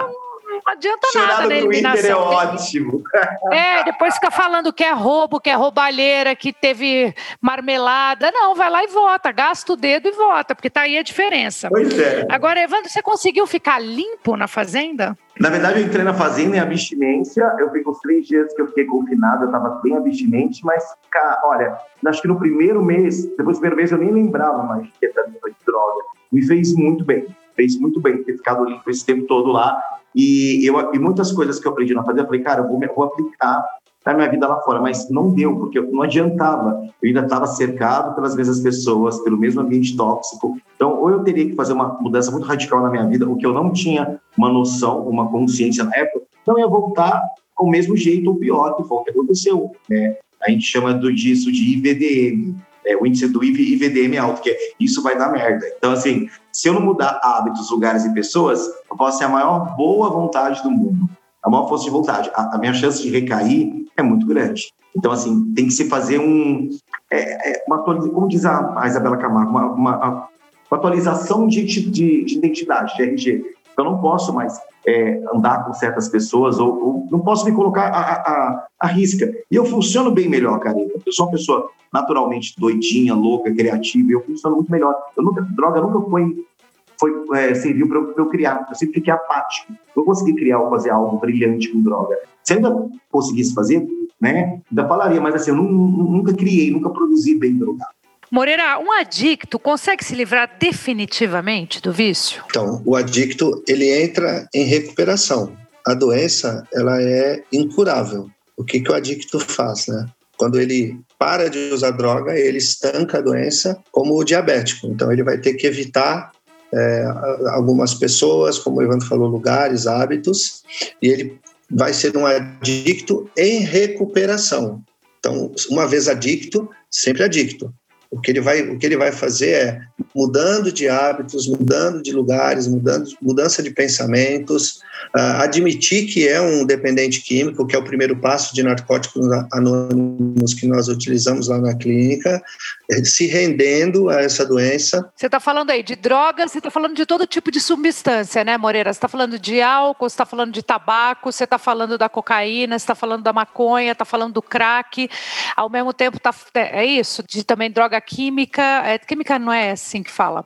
não adianta Chorar nada na eliminação. Twitter é ótimo. É, depois fica falando que é roubo, que é roubalheira, que teve marmelada. Não, vai lá e vota, gasta o dedo e vota, porque tá aí a diferença. Pois é. Agora, Evandro, você conseguiu ficar limpo na fazenda? Na verdade, eu entrei na fazenda em abstinência. Eu fiquei os três dias que eu fiquei confinado, eu estava bem abstinente, mas, cara, olha, acho que no primeiro mês, depois do primeiro mês, eu nem lembrava mais que era de droga. Me fez muito bem, fez muito bem ter ficado limpo esse tempo todo lá. E, eu, e muitas coisas que eu aprendi na fazenda, eu falei, cara, eu vou, vou aplicar na minha vida lá fora, mas não deu, porque não adiantava. Eu ainda estava cercado pelas mesmas pessoas, pelo mesmo ambiente tóxico. Então, ou eu teria que fazer uma mudança muito radical na minha vida, o que eu não tinha uma noção, uma consciência na época, então eu ia voltar com o mesmo jeito ou pior, que foi o que aconteceu. Né? A gente chama disso de IVDM, é, o índice do IVDM é alto, que é isso vai dar merda. Então, assim, se eu não mudar hábitos, lugares e pessoas, eu posso ter a maior boa vontade do mundo, a maior força de vontade. A, a minha chance de recair é muito grande. Então, assim, tem que se fazer um. É, é, uma, como diz a, a Isabela Camargo, uma, uma, uma atualização de, de, de, identidade, de RG. Eu não posso mais é, andar com certas pessoas ou, ou, não posso me colocar a, a, a, risca. E eu funciono bem melhor, cara. Eu sou uma pessoa naturalmente doidinha, louca, criativa, e eu funciono muito melhor. Eu nunca, droga nunca foi, foi é, serviu para eu, eu, criar. Eu sempre fiquei apático. Não consegui criar ou fazer algo brilhante com droga. Se ainda conseguisse fazer, né, ainda falaria, mas assim, eu nunca criei, nunca produzi bem drogado. Moreira, um adicto consegue se livrar definitivamente do vício? Então, o adicto ele entra em recuperação. A doença ela é incurável. O que, que o adicto faz, né? Quando ele para de usar droga, ele estanca a doença como o diabético. Então, ele vai ter que evitar é, algumas pessoas, como o Evandro falou, lugares, hábitos, e ele vai ser um adicto em recuperação. Então, uma vez adicto, sempre adicto. O que ele vai, o que ele vai fazer é mudando de hábitos, mudando de lugares, mudando, mudança de pensamentos, uh, admitir que é um dependente químico, que é o primeiro passo de narcóticos anônimos que nós utilizamos lá na clínica, eh, se rendendo a essa doença. Você está falando aí de drogas, você está falando de todo tipo de substância, né, Moreira? Você está falando de álcool, você está falando de tabaco, você está falando da cocaína, você está falando da maconha, está falando do crack, ao mesmo tempo tá, é isso, de também droga química, é, química não é assim que fala,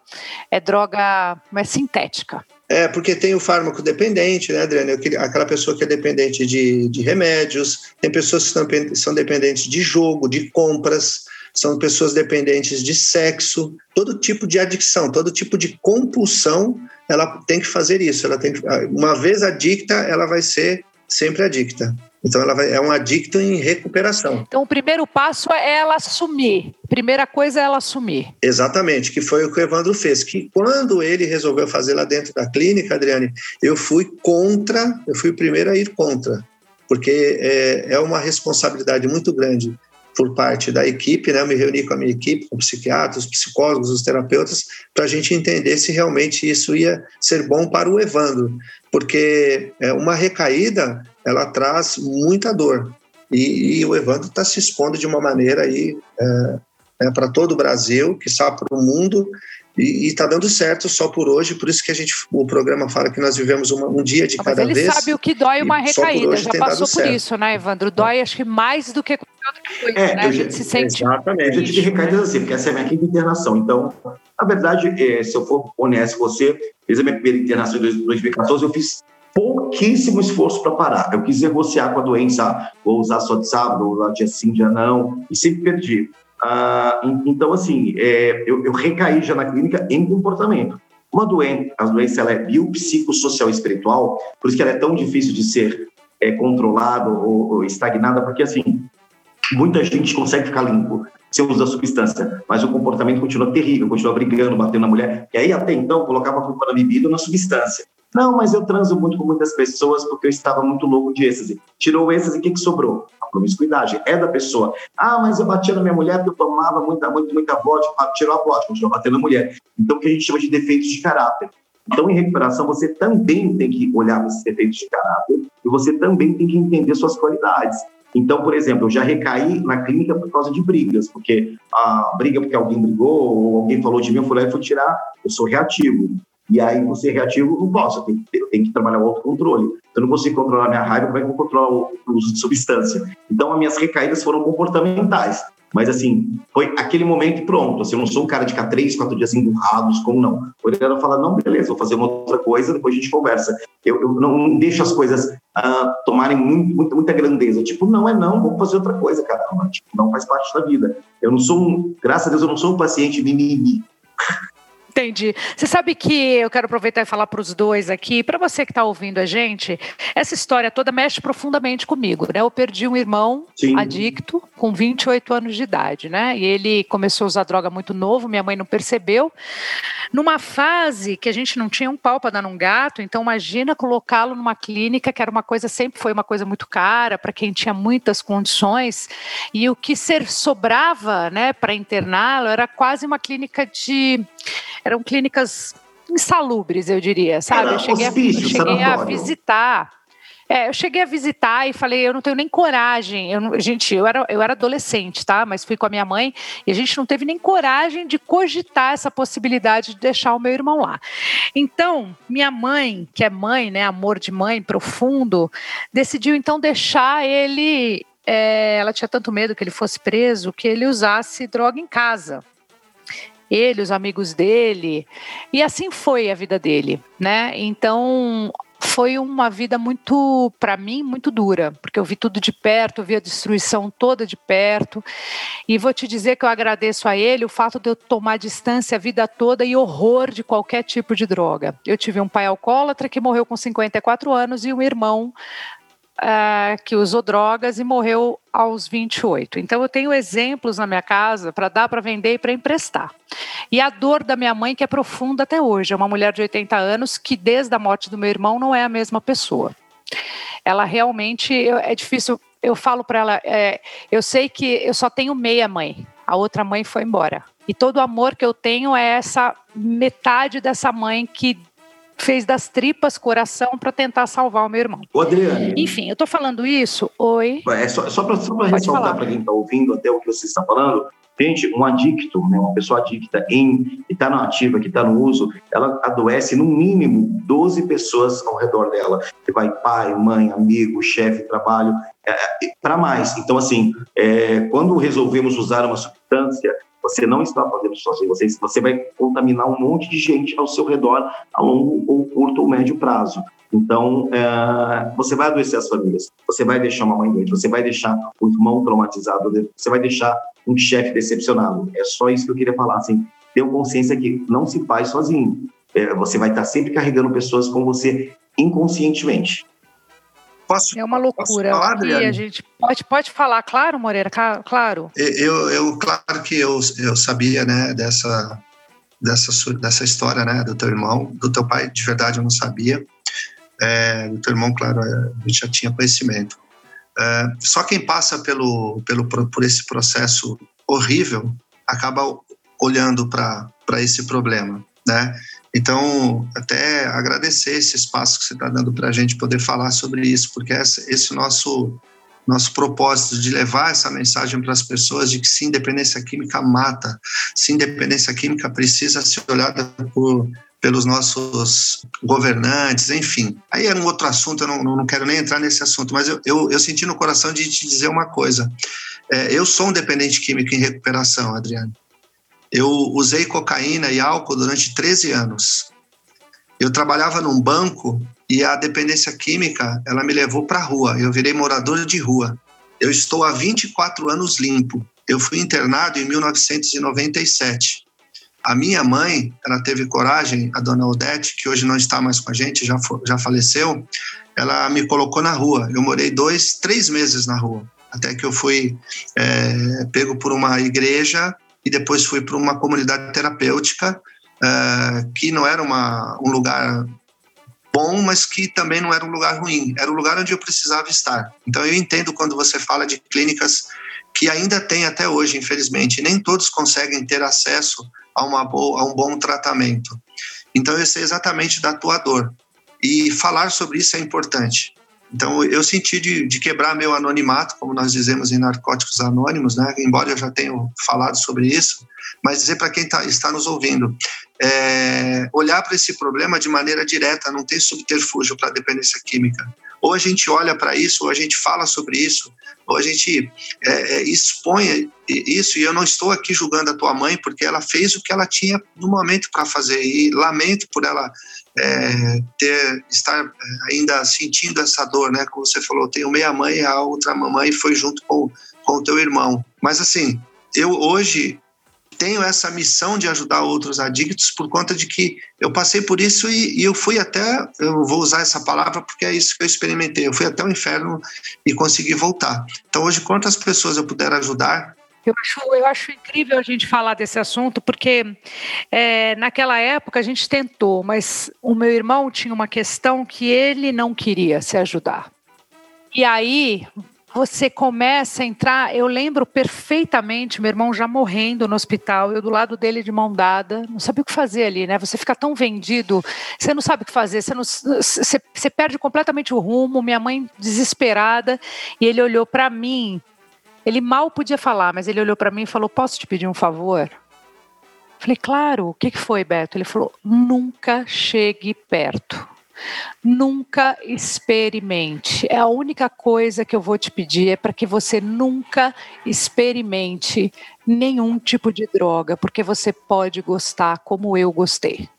é droga é sintética. É, porque tem o fármaco dependente, né, Adriana? Aquela pessoa que é dependente de, de remédios, tem pessoas que são dependentes de jogo, de compras, são pessoas dependentes de sexo, todo tipo de adicção, todo tipo de compulsão, ela tem que fazer isso. Ela tem que, uma vez adicta, ela vai ser sempre adicta. Então, ela vai, é um adicto em recuperação. Então, o primeiro passo é ela assumir. Primeira coisa é ela assumir. Exatamente, que foi o que o Evandro fez. Que quando ele resolveu fazer lá dentro da clínica, Adriane, eu fui contra, eu fui o primeiro a ir contra. Porque é, é uma responsabilidade muito grande por parte da equipe, né? Eu me reuni com a minha equipe, com psiquiatras, psicólogos, os terapeutas, para a gente entender se realmente isso ia ser bom para o Evandro, porque é, uma recaída ela traz muita dor e, e o Evandro está se expondo de uma maneira aí é, é, para todo o Brasil, que está para o mundo e está dando certo só por hoje, por isso que a gente o programa fala que nós vivemos uma, um dia de cada ele vez. Ele sabe o que dói uma recaída, já passou por isso, né, Evandro? Dói acho que mais do que outra coisa, é, né? A gente se sente. Exatamente. Eu tive recaídas assim, porque essa é a minha quinta internação. Então, na verdade, é, se eu for honesto com você, fiz a minha primeira internação em 2014, eu fiz pouquíssimo esforço para parar. Eu quis negociar com a doença, vou usar só de sábado, vou usar dia sim, dia não, e sempre perdi. Ah, então, assim, é, eu, eu, recaí já na clínica em comportamento. Uma doença, a doença ela é biopsicossocial espiritual, por isso que ela é tão difícil de ser é, controlada ou, ou estagnada, porque, assim, muita gente consegue ficar limpo sem uso da substância, mas o comportamento continua terrível, continua brigando, batendo na mulher, e aí até então colocava a culpa na bebida ou na substância. Não, mas eu transo muito com muitas pessoas porque eu estava muito louco de êxtase. Tirou o êxtase, o que, que sobrou? A promiscuidade. É da pessoa. Ah, mas eu batia na minha mulher porque eu tomava muita, muita, muita vodka. Ah, tirou a vodka, continuou batendo na mulher. Então, o que a gente chama de defeitos de caráter. Então, em recuperação, você também tem que olhar esses defeitos de caráter e você também tem que entender suas qualidades. Então, por exemplo, eu já recaí na clínica por causa de brigas, porque a briga porque alguém brigou ou alguém falou de mim, eu lá e fui tirar, eu sou reativo. E aí, você reativo, não posso, eu tenho, eu tenho que trabalhar o autocontrole. Eu não consigo controlar minha raiva, como é que eu vou controlar o, uso de substância? Então, as minhas recaídas foram comportamentais. Mas, assim, foi aquele momento e pronto. Assim, eu não sou um cara de ficar três, quatro dias emburrados, como não. O Oriana fala, não, beleza, vou fazer uma outra coisa, depois a gente conversa. Eu, eu não deixo as coisas uh, tomarem muito, muito, muita grandeza. Tipo, não é não, vamos fazer outra coisa, cara. Tipo, não faz parte da vida. Eu não sou um, graças a Deus, eu não sou um paciente mimimi. Entendi. Você sabe que eu quero aproveitar e falar para os dois aqui, para você que está ouvindo a gente, essa história toda mexe profundamente comigo, né? Eu perdi um irmão Sim. adicto com 28 anos de idade, né? E ele começou a usar droga muito novo, minha mãe não percebeu. Numa fase que a gente não tinha um pau para dar num gato, então imagina colocá-lo numa clínica que era uma coisa sempre foi uma coisa muito cara para quem tinha muitas condições e o que ser sobrava, né, para interná-lo era quase uma clínica de eram clínicas insalubres, eu diria, sabe? Era eu cheguei, hospício, a, eu cheguei a visitar. É, eu cheguei a visitar e falei, eu não tenho nem coragem. Eu não, gente, eu era, eu era adolescente, tá? Mas fui com a minha mãe e a gente não teve nem coragem de cogitar essa possibilidade de deixar o meu irmão lá. Então, minha mãe, que é mãe, né, amor de mãe profundo, decidiu então deixar ele. É, ela tinha tanto medo que ele fosse preso que ele usasse droga em casa ele, os amigos dele, e assim foi a vida dele, né? Então foi uma vida muito, para mim, muito dura, porque eu vi tudo de perto, vi a destruição toda de perto. E vou te dizer que eu agradeço a ele o fato de eu tomar distância a vida toda e horror de qualquer tipo de droga. Eu tive um pai alcoólatra que morreu com 54 anos e um irmão uh, que usou drogas e morreu aos 28. Então eu tenho exemplos na minha casa para dar para vender e para emprestar. E a dor da minha mãe que é profunda até hoje, é uma mulher de 80 anos que desde a morte do meu irmão não é a mesma pessoa. Ela realmente é difícil. Eu falo para ela, é, eu sei que eu só tenho meia mãe. A outra mãe foi embora. E todo o amor que eu tenho é essa metade dessa mãe que fez das tripas coração para tentar salvar o meu irmão. Ô, Adriane. Enfim, eu estou falando isso. Oi. É só, só para ressaltar para quem está ouvindo até o que você está falando. Gente, um adicto, né, uma pessoa adicta em que está na ativa, que está no uso, ela adoece no mínimo 12 pessoas ao redor dela. Que vai pai, mãe, amigo, chefe, trabalho, é, é para mais. Então, assim, é, quando resolvemos usar uma substância, você não está fazendo sozinho, você, você vai contaminar um monte de gente ao seu redor a longo ou curto ou médio prazo. Então, é, você vai adoecer as famílias, você vai deixar uma mãe doente, você vai deixar o irmão traumatizado, você vai deixar um chefe decepcionado. É só isso que eu queria falar. Assim, tenha consciência que não se faz sozinho. É, você vai estar sempre carregando pessoas com você inconscientemente. Posso, é uma loucura. Falar, a gente pode, pode falar, claro, Moreira, claro. Eu, eu claro que eu, eu sabia, né, dessa, dessa, dessa história, né, do teu irmão, do teu pai, de verdade eu não sabia. É, do teu irmão, claro, é, a gente já tinha conhecimento. É, só quem passa pelo, pelo, por esse processo horrível acaba olhando para esse problema, né? Então, até agradecer esse espaço que você está dando para a gente poder falar sobre isso, porque esse, esse nosso nosso propósito de levar essa mensagem para as pessoas de que sim, independência química mata, sim, independência química precisa ser olhada por, pelos nossos governantes, enfim. Aí é um outro assunto, eu não, não quero nem entrar nesse assunto, mas eu, eu, eu senti no coração de te dizer uma coisa. É, eu sou um dependente químico em recuperação, Adriano. Eu usei cocaína e álcool durante 13 anos. Eu trabalhava num banco e a dependência química, ela me levou para a rua. Eu virei morador de rua. Eu estou há 24 anos limpo. Eu fui internado em 1997. A minha mãe, ela teve coragem, a dona Odete, que hoje não está mais com a gente, já, já faleceu, ela me colocou na rua. Eu morei dois, três meses na rua, até que eu fui é, pego por uma igreja e depois fui para uma comunidade terapêutica, é, que não era uma, um lugar bom, mas que também não era um lugar ruim. Era o lugar onde eu precisava estar. Então eu entendo quando você fala de clínicas que ainda tem até hoje, infelizmente, nem todos conseguem ter acesso a, uma boa, a um bom tratamento. Então, eu sei exatamente da tua dor. E falar sobre isso é importante. Então, eu senti de, de, quebrar meu anonimato, como nós dizemos em Narcóticos Anônimos, né? embora eu já tenha falado sobre isso, mas dizer para quem tá, está nos ouvindo, é, olhar para esse problema de maneira direta, não tem subterfúgio para a dependência química. Ou a gente olha para isso, ou a gente fala sobre isso, ou a gente é, é, expõe isso. E eu não estou aqui julgando a tua mãe, porque ela fez o que ela tinha no momento para fazer. E lamento por ela é, ter estar é, ainda sentindo essa dor, né? Como você falou, tenho meia mãe, a outra mamãe foi junto com, com o teu irmão. Mas assim, eu hoje tenho essa missão de ajudar outros adictos por conta de que eu passei por isso e, e, eu fui até, eu vou usar essa palavra porque é isso que eu experimentei, eu fui até o inferno e consegui voltar. Então hoje, quantas pessoas eu puder ajudar, eu acho, eu acho incrível a gente falar desse assunto, porque é, naquela época a gente tentou, mas o meu irmão tinha uma questão que ele não queria se ajudar. E aí, você começa a entrar. Eu lembro perfeitamente, meu irmão já morrendo no hospital, eu do lado dele de mão dada, não sabia o que fazer ali, né? Você fica tão vendido, você não sabe o que fazer, você, não, você, você perde completamente o rumo. Minha mãe desesperada, e ele olhou para mim. Ele mal podia falar, mas ele olhou para mim e falou: Posso te pedir um favor? Falei, claro, o que foi, Beto? Ele falou: nunca chegue perto. Nunca experimente. É a única coisa que eu vou te pedir é para que você nunca experimente nenhum tipo de droga, porque você pode gostar como eu gostei.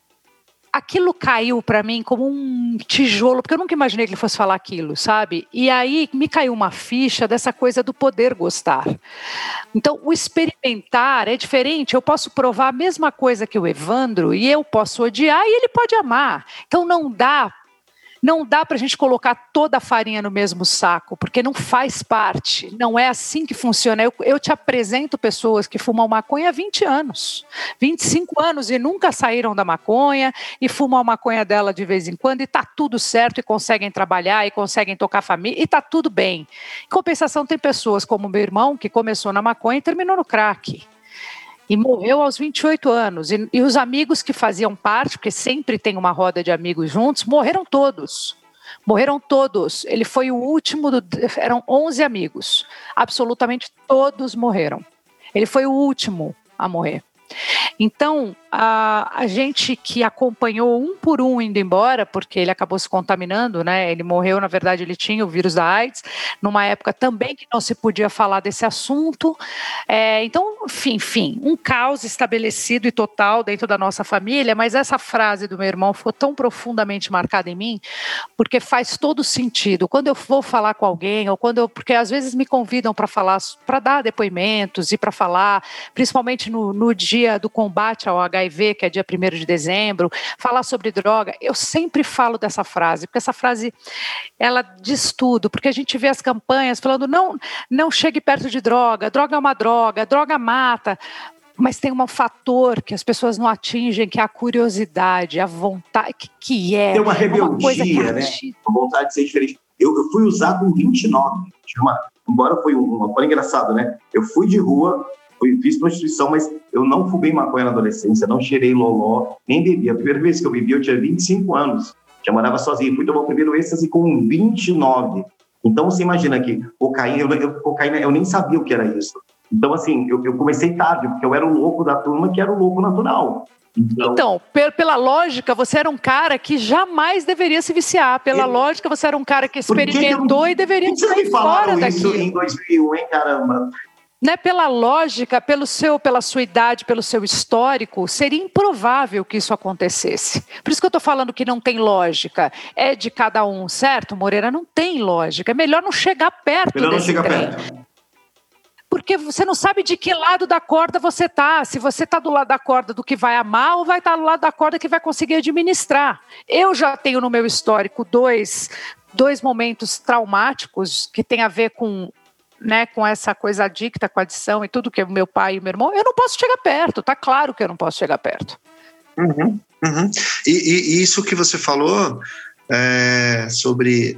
Aquilo caiu para mim como um tijolo, porque eu nunca imaginei que ele fosse falar aquilo, sabe? E aí me caiu uma ficha dessa coisa do poder gostar. Então, o experimentar é diferente. Eu posso provar a mesma coisa que o Evandro e eu posso odiar e ele pode amar. Então, não dá não dá para a gente colocar toda a farinha no mesmo saco, porque não faz parte, não é assim que funciona. Eu, eu te apresento pessoas que fumam maconha há 20 anos, 25 anos e nunca saíram da maconha e fumam a maconha dela de vez em quando e está tudo certo e conseguem trabalhar e conseguem tocar família e está tudo bem. Em compensação, tem pessoas como meu irmão que começou na maconha e terminou no crack e morreu aos 28 anos. E, e, os amigos que faziam parte, porque sempre tem uma roda de amigos juntos, morreram todos. Morreram todos. Ele foi o último, do, eram 11 amigos. Absolutamente todos morreram. Ele foi o último a morrer. Então, a, a gente que acompanhou um por um indo embora, porque ele acabou se contaminando, né? Ele morreu, na verdade, ele tinha o vírus da AIDS, numa época também que não se podia falar desse assunto. É, então, enfim, enfim, um caos estabelecido e total dentro da nossa família, mas essa frase do meu irmão ficou tão profundamente marcada em mim, porque faz todo sentido. Quando eu vou falar com alguém, ou quando eu, porque às vezes me convidam para falar, para dar depoimentos e para falar, principalmente no, no dia do combate ao HIV que é dia 1 de dezembro, falar sobre droga, eu sempre falo dessa frase, porque essa frase ela diz tudo, porque a gente vê as campanhas falando não, não chegue perto de droga, droga é uma droga, droga mata, mas tem um fator que as pessoas não atingem, que é a curiosidade, a vontade, que, que é. Tem uma rebeldia, uma coisa que né? A vontade de ser diferente. Eu, eu fui usado com 29, uma, embora foi uma foi engraçado, né? Eu fui de rua, fui, fiz prostituição, mas eu não fumei maconha na adolescência, não cheirei loló, nem bebi. A primeira vez que eu bebi, eu tinha 25 anos, já morava sozinho. Fui tomar o primeiro êxtase com 29. Então, você imagina que cocaína eu, eu, cocaína, eu nem sabia o que era isso. Então, assim, eu, eu comecei tarde, porque eu era o louco da turma, que era o louco natural. Então, então pela lógica, você era um cara que jamais deveria se viciar. Pela eu, lógica, você era um cara que experimentou que que eu, e deveria sair fora daqui. Isso em 2001, hein, caramba? Né, pela lógica, pelo seu, pela sua idade, pelo seu histórico, seria improvável que isso acontecesse. Por isso que eu estou falando que não tem lógica. É de cada um, certo, Moreira? Não tem lógica. É melhor não chegar perto Melhor não desse chegar trem. perto. Porque você não sabe de que lado da corda você está. Se você está do lado da corda do que vai amar ou vai estar do lado da corda que vai conseguir administrar. Eu já tenho no meu histórico dois, dois momentos traumáticos que tem a ver com né, com essa coisa adicta, com adição e tudo que é meu pai e meu irmão, eu não posso chegar perto, tá claro que eu não posso chegar perto. Uhum, uhum. E, e- isso que você falou é, sobre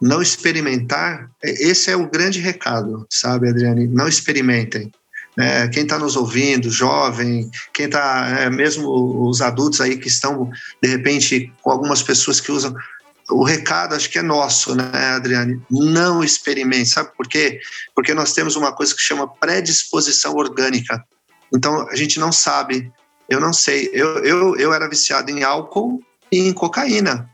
não experimentar, é- esse é o grande recado, sabe, Adriane? Não experimentem. É, quem está nos ouvindo, jovem, quem está, mesmo os adultos aí que estão, de repente, com algumas pessoas que usam. O recado acho que é nosso, né, Adriane? Não experimente, sabe por quê? Porque nós temos uma coisa que chama predisposição orgânica. Então, a gente não sabe eu não sei. Eu, eu, eu era viciado em álcool e em cocaína.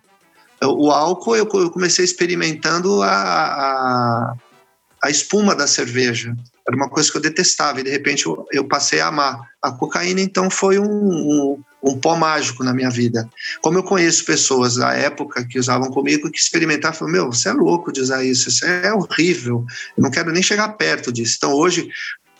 O álcool, eu, comecei experimentando a, a, a espuma da cerveja. Era uma coisa que eu detestava e, de repente, eu, eu passei a amar. A cocaína, então, foi um, um, um pó mágico na minha vida. Como eu conheço pessoas da época que usavam comigo que experimentavam, falaram, meu, você é louco de usar isso, isso é horrível. Eu não quero nem chegar perto disso. Então, hoje,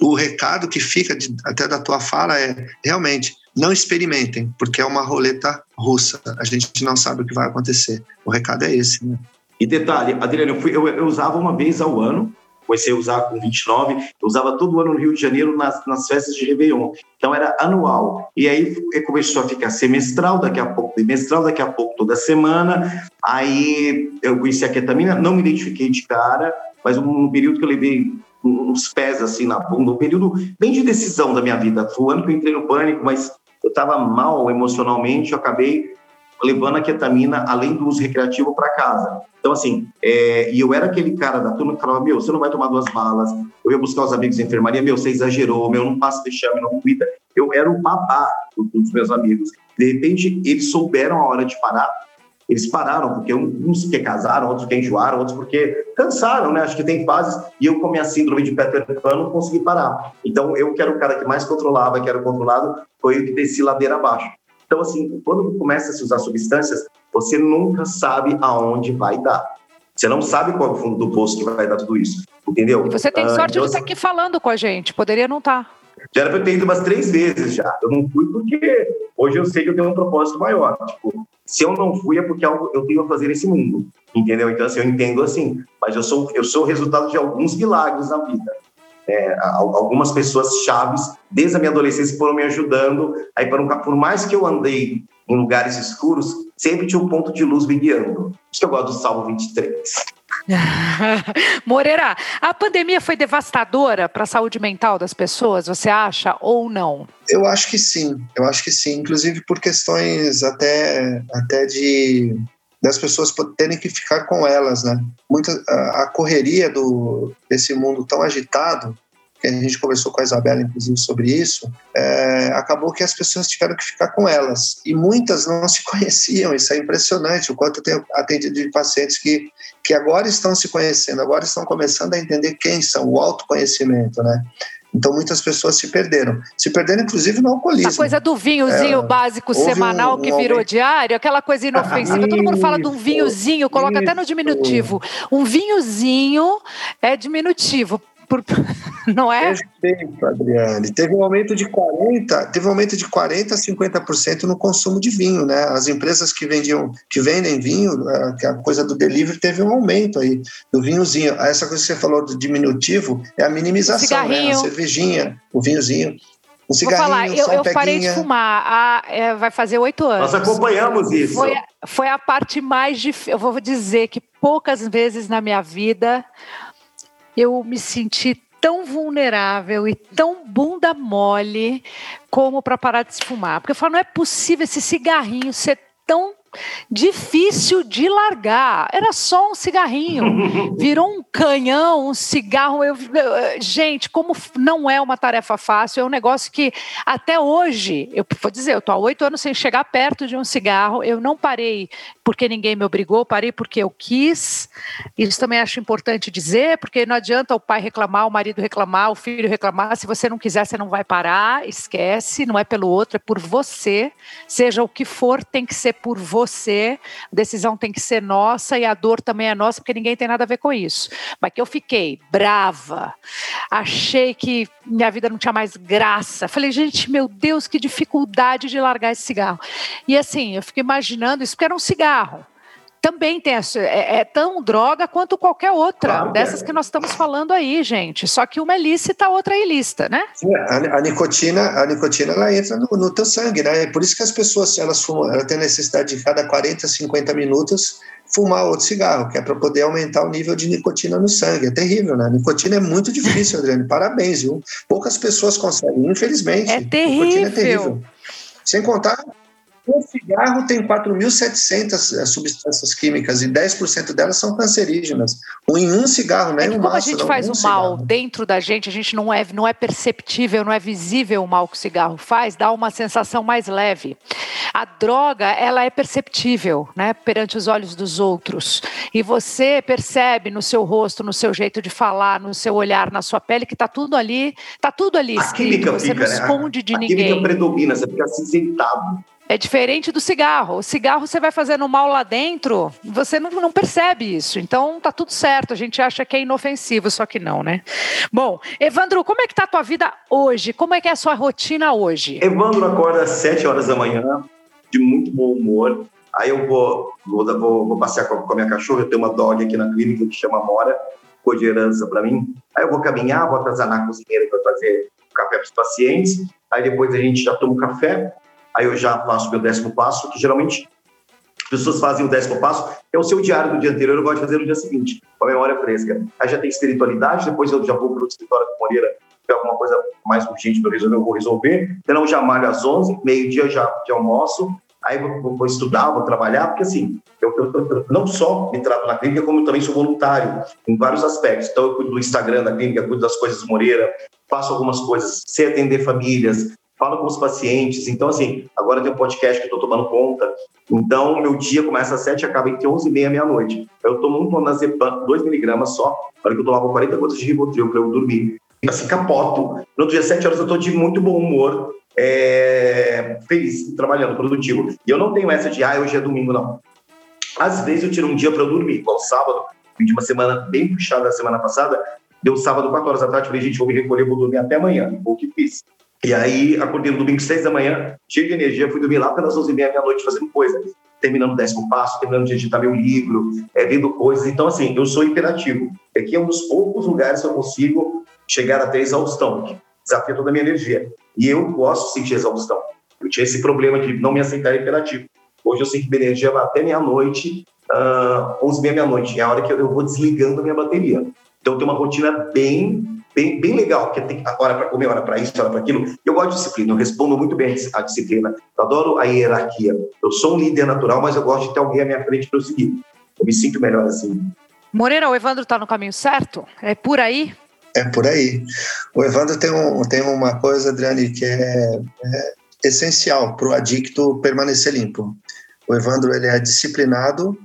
o recado que fica de, até da tua fala é, realmente, não experimentem, porque é uma roleta russa. A gente não sabe o que vai acontecer. O recado é esse, né? E detalhe, Adriano, eu, fui- eu- eu usava uma vez ao ano, comecei a usar com 29, eu usava todo ano no Rio de Janeiro nas, nas festas de Réveillon. Então era anual. E aí eh, começou a ficar semestral, daqui a pouco bimestral, daqui a pouco toda semana. Aí eu conheci a ketamina, não me identifiquei de cara, mas um, um período que eu levei uns pés assim na bunda, um período bem de decisão da minha vida. Foi o ano que eu entrei no pânico, mas eu estava mal emocionalmente, eu acabei levando a ketamina além do uso recreativo para casa. Então, assim, é, e eu era aquele cara da turma que falava: Meu, você não vai tomar duas balas. Eu ia buscar os amigos em enfermaria: Meu, você exagerou, meu, não passa vexame, não cuida. Eu era o babá do- dos meus amigos. De repente, eles souberam a hora de parar. Eles pararam, porque uns que casaram, outros que enjoaram, outros porque cansaram, né? Acho que tem fases. E eu, com a minha síndrome de Peter Pan, não consegui parar. Então, eu que era o cara que mais controlava, que era controlado, foi o que desci ladeira abaixo. Então, assim, quando começa a se usar substâncias, você nunca sabe aonde vai dar. Você não sabe qual é o fundo do poço que vai dar tudo isso, entendeu? E você tem Ah, sorte então, de estar aqui falando com a gente, poderia não tá. estar. já era pra eu ter ido umas três vezes já. Eu não fui porque hoje eu sei que eu tenho um propósito maior. Tipo, se eu não fui é porque algo eu tenho a fazer nesse mundo, entendeu? Então, assim, eu entendo assim. Mas eu sou, eu sou o resultado de alguns milagres na vida. É, al- algumas pessoas chaves, desde a minha adolescência, foram me ajudando. Aí, por, um por mais que eu andei em lugares escuros, sempre tinha um ponto de luz me guiando. Por isso que eu gosto do Salmo 23. Moreira, a pandemia foi devastadora para a saúde mental das pessoas, você acha ou não? Eu acho que sim, eu acho que sim, inclusive por questões até, até de das pessoas terem que ficar com elas, né? Muita, a, correria do, desse mundo tão agitado, que a gente conversou com a Isabela, inclusive, sobre isso, é, acabou que as pessoas tiveram que ficar com elas. E muitas não se conheciam, isso é impressionante, o quanto eu tenho atendido de pacientes que, que agora estão se conhecendo, agora estão começando a entender quem são, o autoconhecimento, né? Então muitas pessoas se perderam. Se perderam, inclusive, no alcoolismo. A coisa do vinhozinho É, básico semanal um- que um virou aumento- diário, aquela coisa inofensiva. Todo mundo fala de um Isso, vinhozinho, coloca até no isso. diminutivo. Um vinhozinho é diminutivo, por- não é? Perfeito, Adriane. Teve um aumento de 40, teve um aumento de 40 a 50% no consumo de vinho, né? As empresas que vendiam, que vendem vinho, que a coisa do delivery teve um aumento aí do vinhozinho. Essa coisa que você falou do diminutivo é a minimização, né? A cervejinha, o vinhozinho, o Vou cigarrinho, falar, eu, eu parei de fumar, há, é, vai fazer oito anos. Nós acompanhamos isso. Foi, a- foi a parte mais difícil. Eu vou dizer que poucas vezes na minha vida eu me senti tão vulnerável e tão bunda mole como para parar de se fumar. Porque eu falo, não é possível esse cigarrinho ser tão difícil de largar. Era só um cigarrinho, virou um canhão, um cigarro. Eu, eu, gente, como não é uma tarefa fácil, é um negócio que até hoje, eu vou dizer, eu estou há oito anos sem chegar perto de um cigarro. Eu não parei porque ninguém me obrigou, parei porque eu quis. Isso também acho importante dizer, porque não adianta o pai reclamar, o marido reclamar, o filho reclamar. Se você não quiser, você não vai parar. Esquece, não é pelo outro, é por você. Seja o que for, tem que ser por você. A decisão tem que ser nossa e a dor também é nossa, porque ninguém tem nada a ver com isso. Mas que eu fiquei brava, achei que minha vida não tinha mais graça. Falei, gente, meu Deus, que dificuldade de largar esse cigarro. E assim, eu fiquei imaginando isso, porque era um cigarro também tem é, é, tão droga quanto qualquer outra claro, dessas é. que nós estamos falando aí, gente. Só que uma é lícita, a outra é ilícita, né? A, a, nicotina, a nicotina ela entra no, no teu sangue, né? É por isso que as pessoas elas fumam, ela tem necessidade de cada 40, 50 minutos fumar outro cigarro, que é para poder aumentar o nível de nicotina no sangue. É terrível, né? A nicotina é muito difícil, Adriane. Parabéns, viu? Poucas pessoas conseguem, infelizmente. É terrível. Nicotina é terrível. Sem contar um cigarro tem 4.700 eh, substâncias químicas e 10% delas são cancerígenas. Em um cigarro, né? É um como a gente não, faz um o mal cigarro. dentro da gente, a gente não é, não é perceptível, não é visível o mal que o cigarro faz, dá uma sensação mais leve. A droga, ela é perceptível, né? Perante os olhos dos outros. E você percebe no seu rosto, no seu jeito de falar, no seu olhar, na sua pele, que está tudo ali, está tudo ali a escrito. Você fica, não né? esconde de a ninguém. A química predomina, você fica acinzentado. É diferente do cigarro. O cigarro você vai fazendo mal lá dentro, você não, não percebe isso. Então tá tudo certo. A gente acha que é inofensivo, só que não, né? Bom, Evandro, como é que tá a tua vida hoje? Como é que é a sua rotina hoje? Evandro acorda às 7 horas da manhã, de muito bom humor. Aí eu vou, vou, vou, vou passear com a minha cachorra, eu tenho uma dog aqui na clínica que chama Mora, ficou de herança para mim. Aí eu vou caminhar, vou atazanar a cozinheira para fazer café para os pacientes. Aí depois a gente já toma um café, aí eu já faço meu décimo passo, que geralmente as pessoas fazem o décimo passo, é o seu diário do dia anterior, eu gosto de fazer no dia seguinte, com a memória fresca. Aí já tem espiritualidade, depois eu já vou para o escritório com Moreira, se é alguma coisa mais urgente para resolver, eu vou resolver. Então já malho às 11, meio-dia já, já almoço, aí vou, vou, estudar, vou trabalhar, porque assim, eu, eu, eu, não só me trato na clínica, como eu também sou voluntário em vários aspectos. Então eu cuido do Instagram da clínica, cuido das coisas do Moreira, faço algumas coisas, sei atender famílias, falo com os pacientes. Então, assim, agora tem um podcast que eu estou tomando conta. Então, meu dia começa às 7 e acaba entre 11 e meia, meia-noite. Eu tomo um clonazepam, 2 miligramas só, na hora que eu tomava 40 gotas de Rivotril para eu dormir. Assim, capoto. No outro dia, 7 horas, eu estou de muito bom humor, é, feliz, trabalhando, produtivo. E eu não tenho essa de, ah, hoje é domingo, não. Às vezes eu tiro um dia para eu dormir, igual sábado, de uma semana bem puxada da semana passada, deu sábado, 4 horas da tarde, falei, gente, vou me recolher, vou dormir até amanhã. O que fiz? E aí, acordei no domingo, seis da manhã, cheio de energia, fui dormir lá pelas onze e meia, meia-noite, fazendo coisa. Terminando o décimo passo, terminando de editar meu livro, é, vendo coisas. Então, assim, eu sou imperativo. Aqui é um dos poucos lugares que eu consigo chegar até exaustão, que desafia toda a minha energia. E eu gosto de sentir exaustão. Eu tinha esse problema de não me aceitar imperativo. Hoje eu sinto que minha energia vai até meia-noite, uh, onze e meia, meia-noite. É a hora que eu vou desligando a minha bateria. Então, tenho uma rotina bem bem, bem legal, porque tem hora para comer, hora para isso, hora para aquilo. Eu gosto de disciplina, eu respondo muito bem a disciplina, eu adoro a hierarquia. Eu sou um líder natural, mas eu gosto de ter alguém à minha frente para eu seguir. Eu me sinto melhor assim. Moreira, o Evandro está no caminho certo? É por aí? É por aí. O Evandro tem, um, tem uma coisa, Adriane, que é, é essencial para o adicto permanecer limpo. O Evandro ele é disciplinado,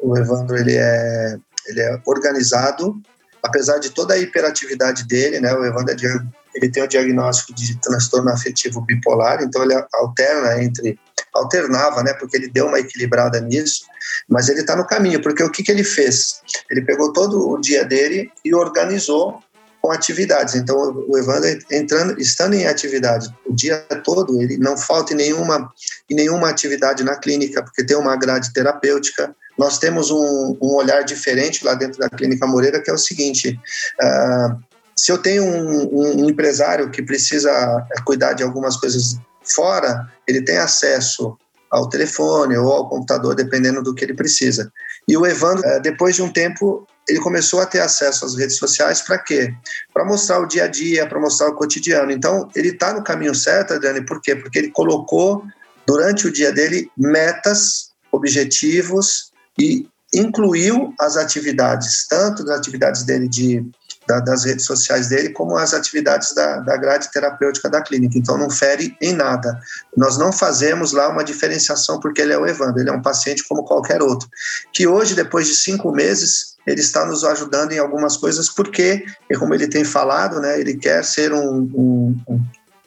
o Evandro ele é, ele é organizado apesar de toda a hiperatividade dele, né, o Evandro é ele tem o diagnóstico de transtorno afetivo bipolar, então ele alterna entre alternava, né, porque ele deu uma equilibrada nisso, mas ele está no caminho, porque o que, que ele fez? Ele pegou todo o dia dele e organizou com atividades. Então, o Evandro entrando, estando em atividade o dia todo, ele não falta em nenhuma, em nenhuma atividade na clínica, porque tem uma grade terapêutica, nós temos um, um, olhar diferente lá dentro da Clínica Moreira, que é o seguinte: uh, se eu tenho um, um, empresário que precisa eh, cuidar de algumas coisas fora, ele tem acesso ao telefone ou ao computador, dependendo do que ele precisa. E o Evandro, eh, depois de um tempo, ele começou a ter acesso às redes sociais para quê? Para mostrar o dia a dia, para mostrar o cotidiano. Então, ele está no caminho certo, Adriane, por quê? Porque ele colocou, durante o dia dele, metas objetivos e incluiu as atividades, tanto das atividades dele de da, das redes sociais dele, como as atividades da, da grade terapêutica da clínica. Então, não fere em nada. Nós não fazemos lá uma diferenciação porque ele é o Evandro, ele é um paciente como qualquer outro. Que hoje, depois de cinco meses, ele está nos ajudando em algumas coisas, porque, como ele tem falado, né, ele quer ser um, um,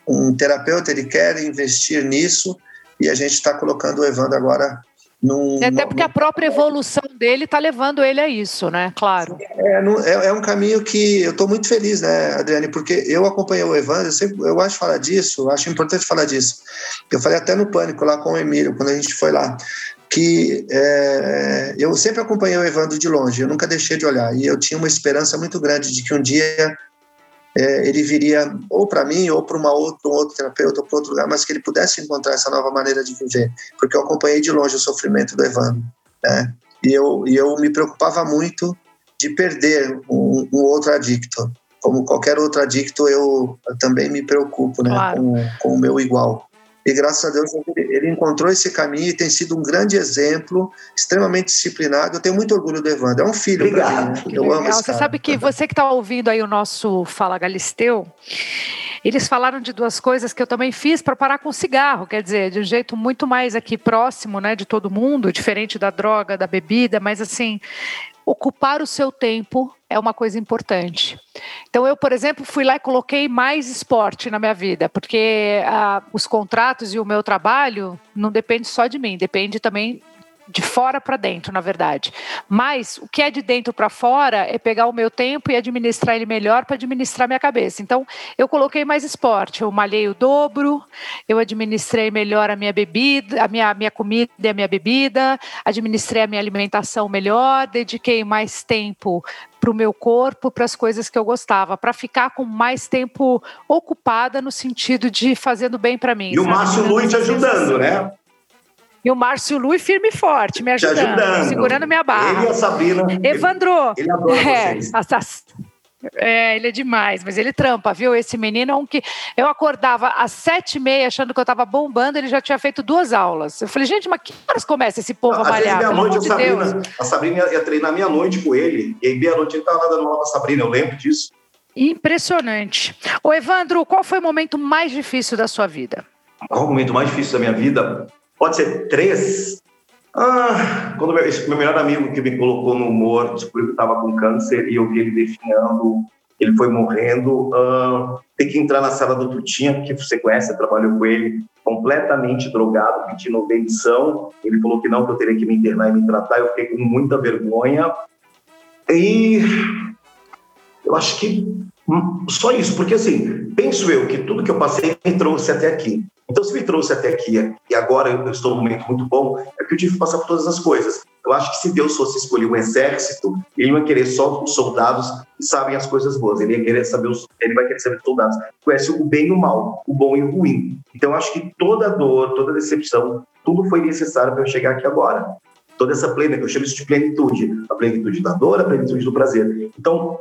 um terapeuta, ele quer investir nisso, e a gente está colocando o Evandro agora num, Até porque a própria evolução dele está levando ele a isso, né? Claro. É, é, é um caminho que eu estou muito feliz, né, Adriane? Porque eu acompanhei o Evandro, eu, sempre, eu acho falar disso, eu acho importante falar disso. Eu falei até no Pânico lá com o Emílio, quando a gente foi lá, que é, eu sempre acompanhei o Evandro de longe, eu nunca deixei de olhar. E eu tinha uma esperança muito grande de que um dia é, ele viria ou para mim ou para uma outra, um outro terapeuta ou para outro lugar, mas que ele pudesse encontrar essa nova maneira de viver, porque eu acompanhei de longe o sofrimento do Evandro, né? E eu, e eu me preocupava muito de perder um, um outro adicto. Como qualquer outro adicto, eu, eu também me preocupo né, claro. com, com o meu igual. E graças a Deus ele encontrou esse caminho e tem sido um grande exemplo, extremamente disciplinado. Eu tenho muito orgulho do Evandro. É um filho para mim. Né? Eu amo esse Você sabe que você que está ouvindo aí o nosso Fala Galisteu, eles falaram de duas coisas que eu também fiz para parar com o cigarro, quer dizer, de um jeito muito mais aqui próximo, né, de todo mundo, diferente da droga, da bebida, mas assim, ocupar o seu tempo é uma coisa importante. Então, eu, por exemplo, fui lá e coloquei mais esporte na minha vida, porque ah, os contratos e o meu trabalho não depende só de mim, depende também de fora para dentro, na verdade. Mas o que é de dentro para fora é pegar o meu tempo e administrar ele melhor para administrar minha cabeça. Então, eu coloquei mais esporte, eu malhei o dobro, eu administrei melhor a minha bebida, a minha, minha comida e a minha bebida, administrei a minha alimentação melhor, dediquei mais tempo para o meu corpo, para as coisas que eu gostava, para ficar com mais tempo ocupada no sentido de fazendo bem para mim. E sabe? o Márcio Luiz te ajudando, né? E o Márcio Lui firme e forte, me ajudando, ajudando. segurando minha barra. Ele e a Sabrina. Evandro. Ele, ele adora é, vocês. É, ele é demais, mas ele trampa, viu? Esse menino é um que. Eu acordava às sete e meia achando que eu estava bombando, ele já tinha feito duas aulas. Eu falei, gente, mas que horas começa esse povo Às a malhar? Meia-noite, a, Sabrina, a Sabrina ia treinar meia-noite com ele, e aí meia-noite ele estava dando aula com a Sabrina, eu lembro disso. Impressionante. Ô, Evandro, qual foi o momento mais difícil da sua vida? Qual o momento mais difícil da minha vida? Pode ser três. Ah, quando meu, meu melhor amigo que me colocou no humor descobriu que estava com câncer e eu vi ele definhando, ele foi morrendo. Ah, tem que entrar na sala do Tutinha, que você conhece, trabalhou com ele, completamente drogado, pedindo benção. Ele falou que não, que eu teria que me internar e me tratar. Eu fiquei com muita vergonha. E eu acho que hum, só isso, porque assim, penso eu que tudo que eu passei me trouxe até aqui. Então, se me trouxe até aqui e agora eu estou num momento muito bom, é que eu tive que passar por todas as coisas. Eu acho que se Deus fosse escolher um exército, ele ia querer só os soldados que sabem as coisas boas. Ele ia querer saber os, ele vai querer saber os soldados que o bem e o mal, o bom e o ruim. Então, eu acho que toda dor, toda decepção, tudo foi necessário para eu chegar aqui agora. Toda essa plena, eu chamo isso de plenitude, a plenitude da dor, a plenitude do prazer. Então,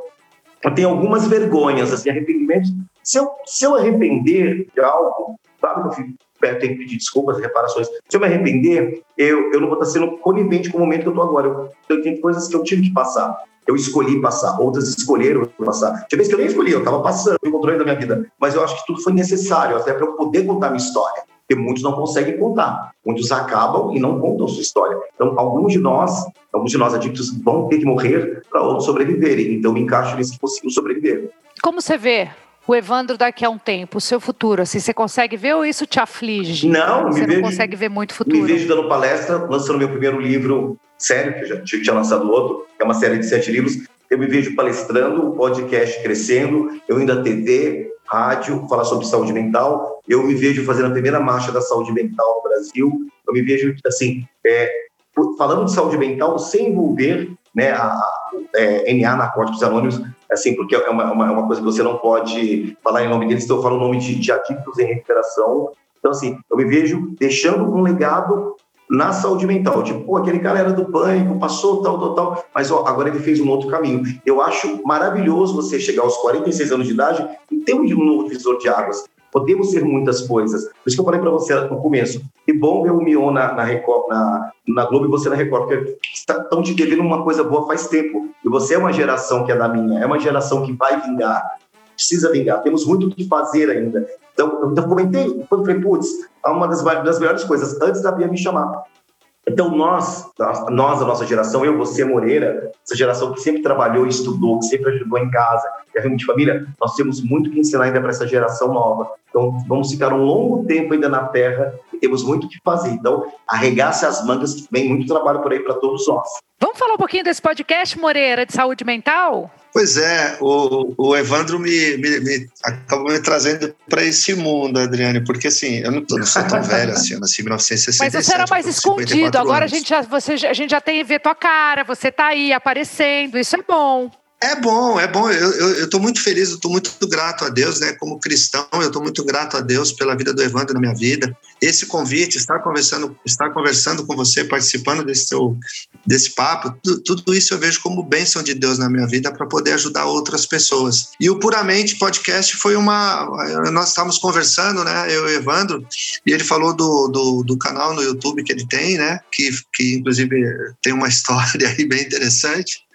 eu tenho algumas vergonhas, assim, arrependimentos. Se eu, se eu arrepender de algo, Claro que eu tenho que pedir desculpas, reparações. Se eu me arrepender, eu, eu não vou estar sendo conivente com o momento que eu estou agora. Eu, eu tenho coisas que eu tive que passar. Eu escolhi passar, outras escolheram passar. Tinha vezes que eu nem escolhi, eu estava passando o controle da minha vida. Mas eu acho que tudo foi necessário, até para eu poder contar minha história. Porque muitos não conseguem contar. Muitos acabam e não contam sua história. Então, alguns de nós, alguns de nós adictos vão ter que morrer para outros sobreviverem. Então, me encaixo nisso que conseguiu sobreviver. Como você vê o Evandro daqui a um tempo, o seu futuro? Assim, você consegue ver ou isso te aflige? Não, você não vejo, consegue ver muito futuro. Me vejo dando palestra, lançando meu primeiro livro sério, que eu já tinha lançado outro, que é uma série de sete livros. Eu me vejo palestrando, o podcast crescendo, eu indo à TV, rádio, falar sobre saúde mental. Eu me vejo fazendo a primeira marcha da saúde mental no Brasil. Eu me vejo, assim, é, falando de saúde mental sem envolver né, a, a é, NA, Narcóticos Anônimos, assim, porque é uma, uma, uma, coisa que você não pode falar em nome deles, então eu falo o nome de, de adictos em recuperação. Então, assim, eu me vejo deixando um legado na saúde mental. Tipo, pô, aquele cara era do pânico, passou tal, tal, tal, mas ó, agora ele fez um outro caminho. Eu acho maravilhoso você chegar aos 46 anos de idade e ter um novo divisor de águas. Podemos ser muitas coisas. Por isso que eu falei para você no começo, que bom ver o Mion na, na, Record, na, na Globo e você na Record, porque estão te devendo uma coisa boa faz tempo. E você é uma geração que é da minha, é uma geração que vai vingar, precisa vingar. Temos muito o que fazer ainda. Então, eu comentei, eu falei, putz, é uma das, das melhores coisas, antes da Bia me chamar. Então, nós, nós, a nossa geração, eu, você, Moreira, essa geração que sempre trabalhou e estudou, que sempre ajudou em casa, que é de família, nós temos muito que ensinar ainda para essa geração nova. Então, vamos ficar um longo tempo ainda na Terra e temos muito o que fazer. Então, arregace as mangas, que vem muito trabalho por aí para todos nós. Vamos falar um pouquinho desse podcast, Moreira, de saúde mental? Pois é, o, o Evandro me, me, me acabou me trazendo para esse mundo, Adriane, porque assim, eu não, tô, não sou tão velho assim, eu nasci em 1967. Mas você era mais escondido, agora a gente, já, você, a gente já tem ver tua cara, você tá aí aparecendo, isso é bom. É bom, é bom. Eu estou muito feliz, estou muito grato a Deus, né? Como cristão, eu estou muito grato a Deus pela vida do Evandro na minha vida. Esse convite, estar conversando, estar conversando com você, participando desse seu, desse papo, tudo, tudo isso eu vejo como bênção de Deus na minha vida para poder ajudar outras pessoas. E o Puramente Podcast foi uma. Nós estávamos conversando, né? Eu e o Evandro, e ele falou do, do, do canal no YouTube que ele tem, né? Que, que inclusive tem uma história aí bem interessante.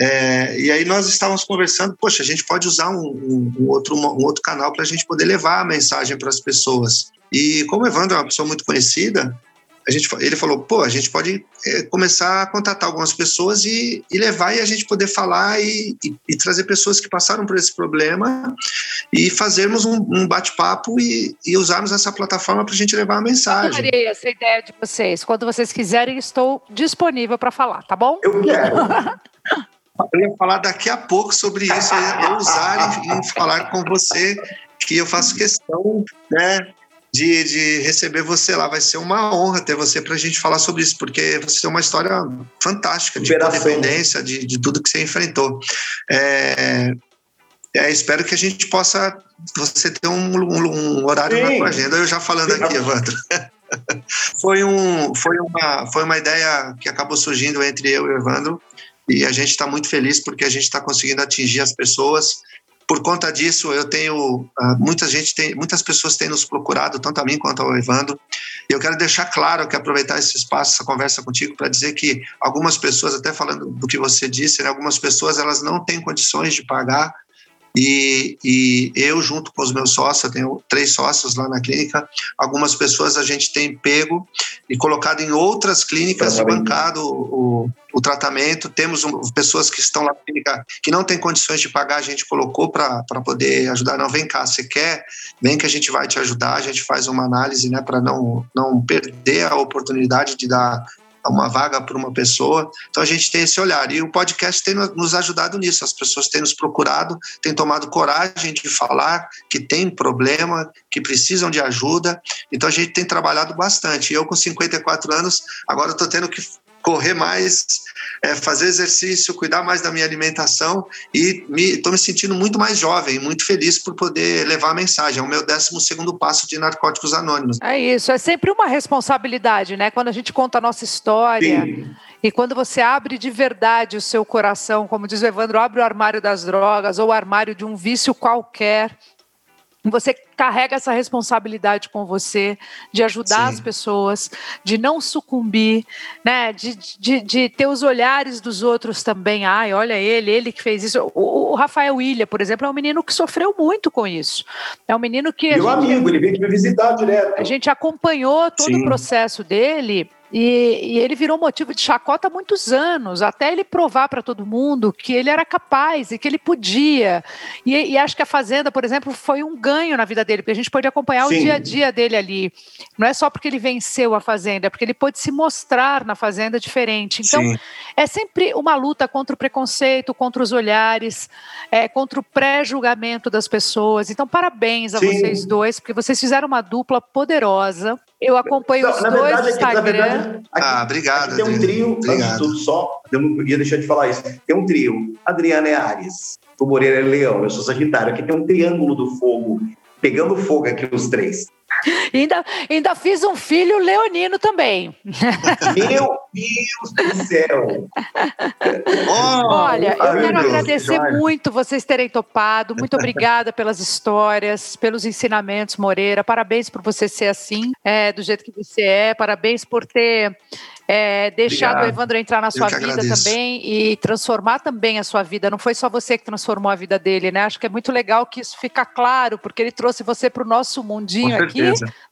É, e aí nós estávamos conversando, poxa, a gente pode usar um, um, um outro, um outro canal para a gente poder levar a mensagem para as pessoas. E como o Evandro é uma pessoa muito conhecida, a gente, ele falou, pô, a gente pode é, começar a contatar algumas pessoas e, e, levar e a gente poder falar e, e, e, trazer pessoas que passaram por esse problema e fazermos um, um bate-papo e, usarmos essa plataforma para a gente levar a mensagem. Eu adorei essa ideia de vocês. Quando vocês quiserem, estou disponível para falar, tá bom? Eu quero. Eu ia falar daqui a pouco sobre isso, eu usar e, falar com você, que eu faço questão né, de, de receber você lá. Vai ser uma honra ter você para a gente falar sobre isso, porque você tem uma história fantástica de independência, de, de tudo que você enfrentou. É, é, espero que a gente possa você ter um, um, um horário Sim. na tua agenda. Eu já falando Sim. aqui, Evandro. foi, um, foi, uma, foi uma ideia que acabou surgindo entre eu e o Evandro e a gente está muito feliz porque a gente está conseguindo atingir as pessoas. Por conta disso, eu tenho ah, muita gente tem, muitas pessoas têm nos procurado, tanto a mim quanto ao Evandro. E eu quero deixar claro que aproveitar esse espaço, essa conversa contigo, para dizer que algumas pessoas, até falando do que você disse, né, algumas pessoas elas não têm condições de pagar e, e, eu, junto com os meus sócios, tenho três sócios lá na clínica, algumas pessoas a gente tem pego e colocado em outras clínicas e bancado o, o, tratamento. Temos um, pessoas que estão lá na clínica que não têm condições de pagar, a gente colocou para poder ajudar. Não, vem cá, você quer? Vem que a gente vai te ajudar, a gente faz uma análise né, para não, não perder a oportunidade de dar uma vaga para uma pessoa. Então a gente tem esse olhar. E o podcast tem nos ajudado nisso. As pessoas têm nos procurado, têm tomado coragem de falar que tem problema, que precisam de ajuda. Então a gente tem trabalhado bastante. Eu, com 54 anos, agora estou tendo que correr mais, é, fazer exercício, cuidar mais da minha alimentação e estou me, me, sentindo muito mais jovem, muito feliz por poder levar a mensagem. É o meu 12 segundo passo de Narcóticos Anônimos. É isso, é sempre uma responsabilidade, né? Quando a gente conta a nossa história. Sim. E quando você abre de verdade o seu coração, como diz o Evandro, abre o armário das drogas ou o armário de um vício qualquer, você carrega essa responsabilidade com você de ajudar Sim. as pessoas, de não sucumbir, né? De, de, de, ter os olhares dos outros também. Ai, olha ele, ele que fez isso. O, o Rafael William, por exemplo, é um menino que sofreu muito com isso. É um menino que. Meu gente, amigo, ele veio me visitar direto. A gente acompanhou todo Sim. o processo dele e, e, ele virou motivo de chacota há muitos anos, até ele provar para todo mundo que ele era capaz e que ele podia. E, e, acho que a Fazenda, por exemplo, foi um ganho na vida dele, porque a gente pôde acompanhar Sim. o dia a dia dele ali. Não é só porque ele venceu a Fazenda, é porque ele pôde se mostrar na Fazenda diferente. Então, Sim. é sempre uma luta contra o preconceito, contra os olhares, é, contra o pré-julgamento das pessoas. Então, parabéns a Sim. vocês dois, porque vocês fizeram uma dupla poderosa. Eu acompanho não, os dois verdade, no Instagram. Verdade, aqui, ah, obrigado. tem um trio, obrigado. antes de tudo só, eu não podia deixar de falar isso. Tem um trio. Adriana é Ares, o Moreira é Leão, eu sou Sagitário. Aqui tem um triângulo do fogo, pegando fogo aqui os três. Ainda, ainda fiz um filho leonino também. Meu Deus do céu! Oh, Olha, eu quero Deus, agradecer muito vocês terem topado. Muito obrigada pelas histórias, pelos ensinamentos, Moreira. Parabéns por você ser assim, é, do jeito que você é. Parabéns por ter é, deixado Obrigado. o Evandro entrar na sua vida agradeço. também e transformar também a sua vida. Não foi só você que transformou a vida dele, né? Acho que é muito legal que isso fica claro, porque ele trouxe você para o nosso mundinho aqui,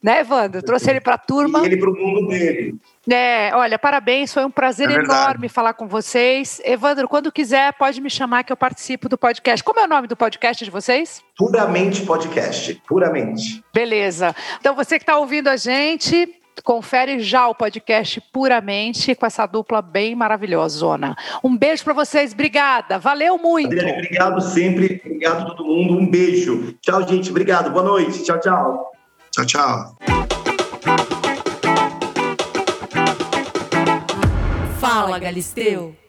né, Evandro? Trouxe ele para a turma. E ele para o mundo dele. É, olha, parabéns, foi um prazer é enorme falar com vocês. Evandro, quando quiser, pode me chamar que eu participo do podcast. Como é o nome do podcast de vocês? Puramente Podcast, puramente. Beleza. Então, você que está ouvindo a gente, confere já o podcast puramente com essa dupla bem maravilhosa, Zona. Um beijo para vocês, obrigada, valeu muito. Adriane, obrigado sempre, obrigado a todo mundo, um beijo. Tchau, gente, obrigado, boa noite, tchau, tchau. Tchau, tchau. Fala, Galisteu.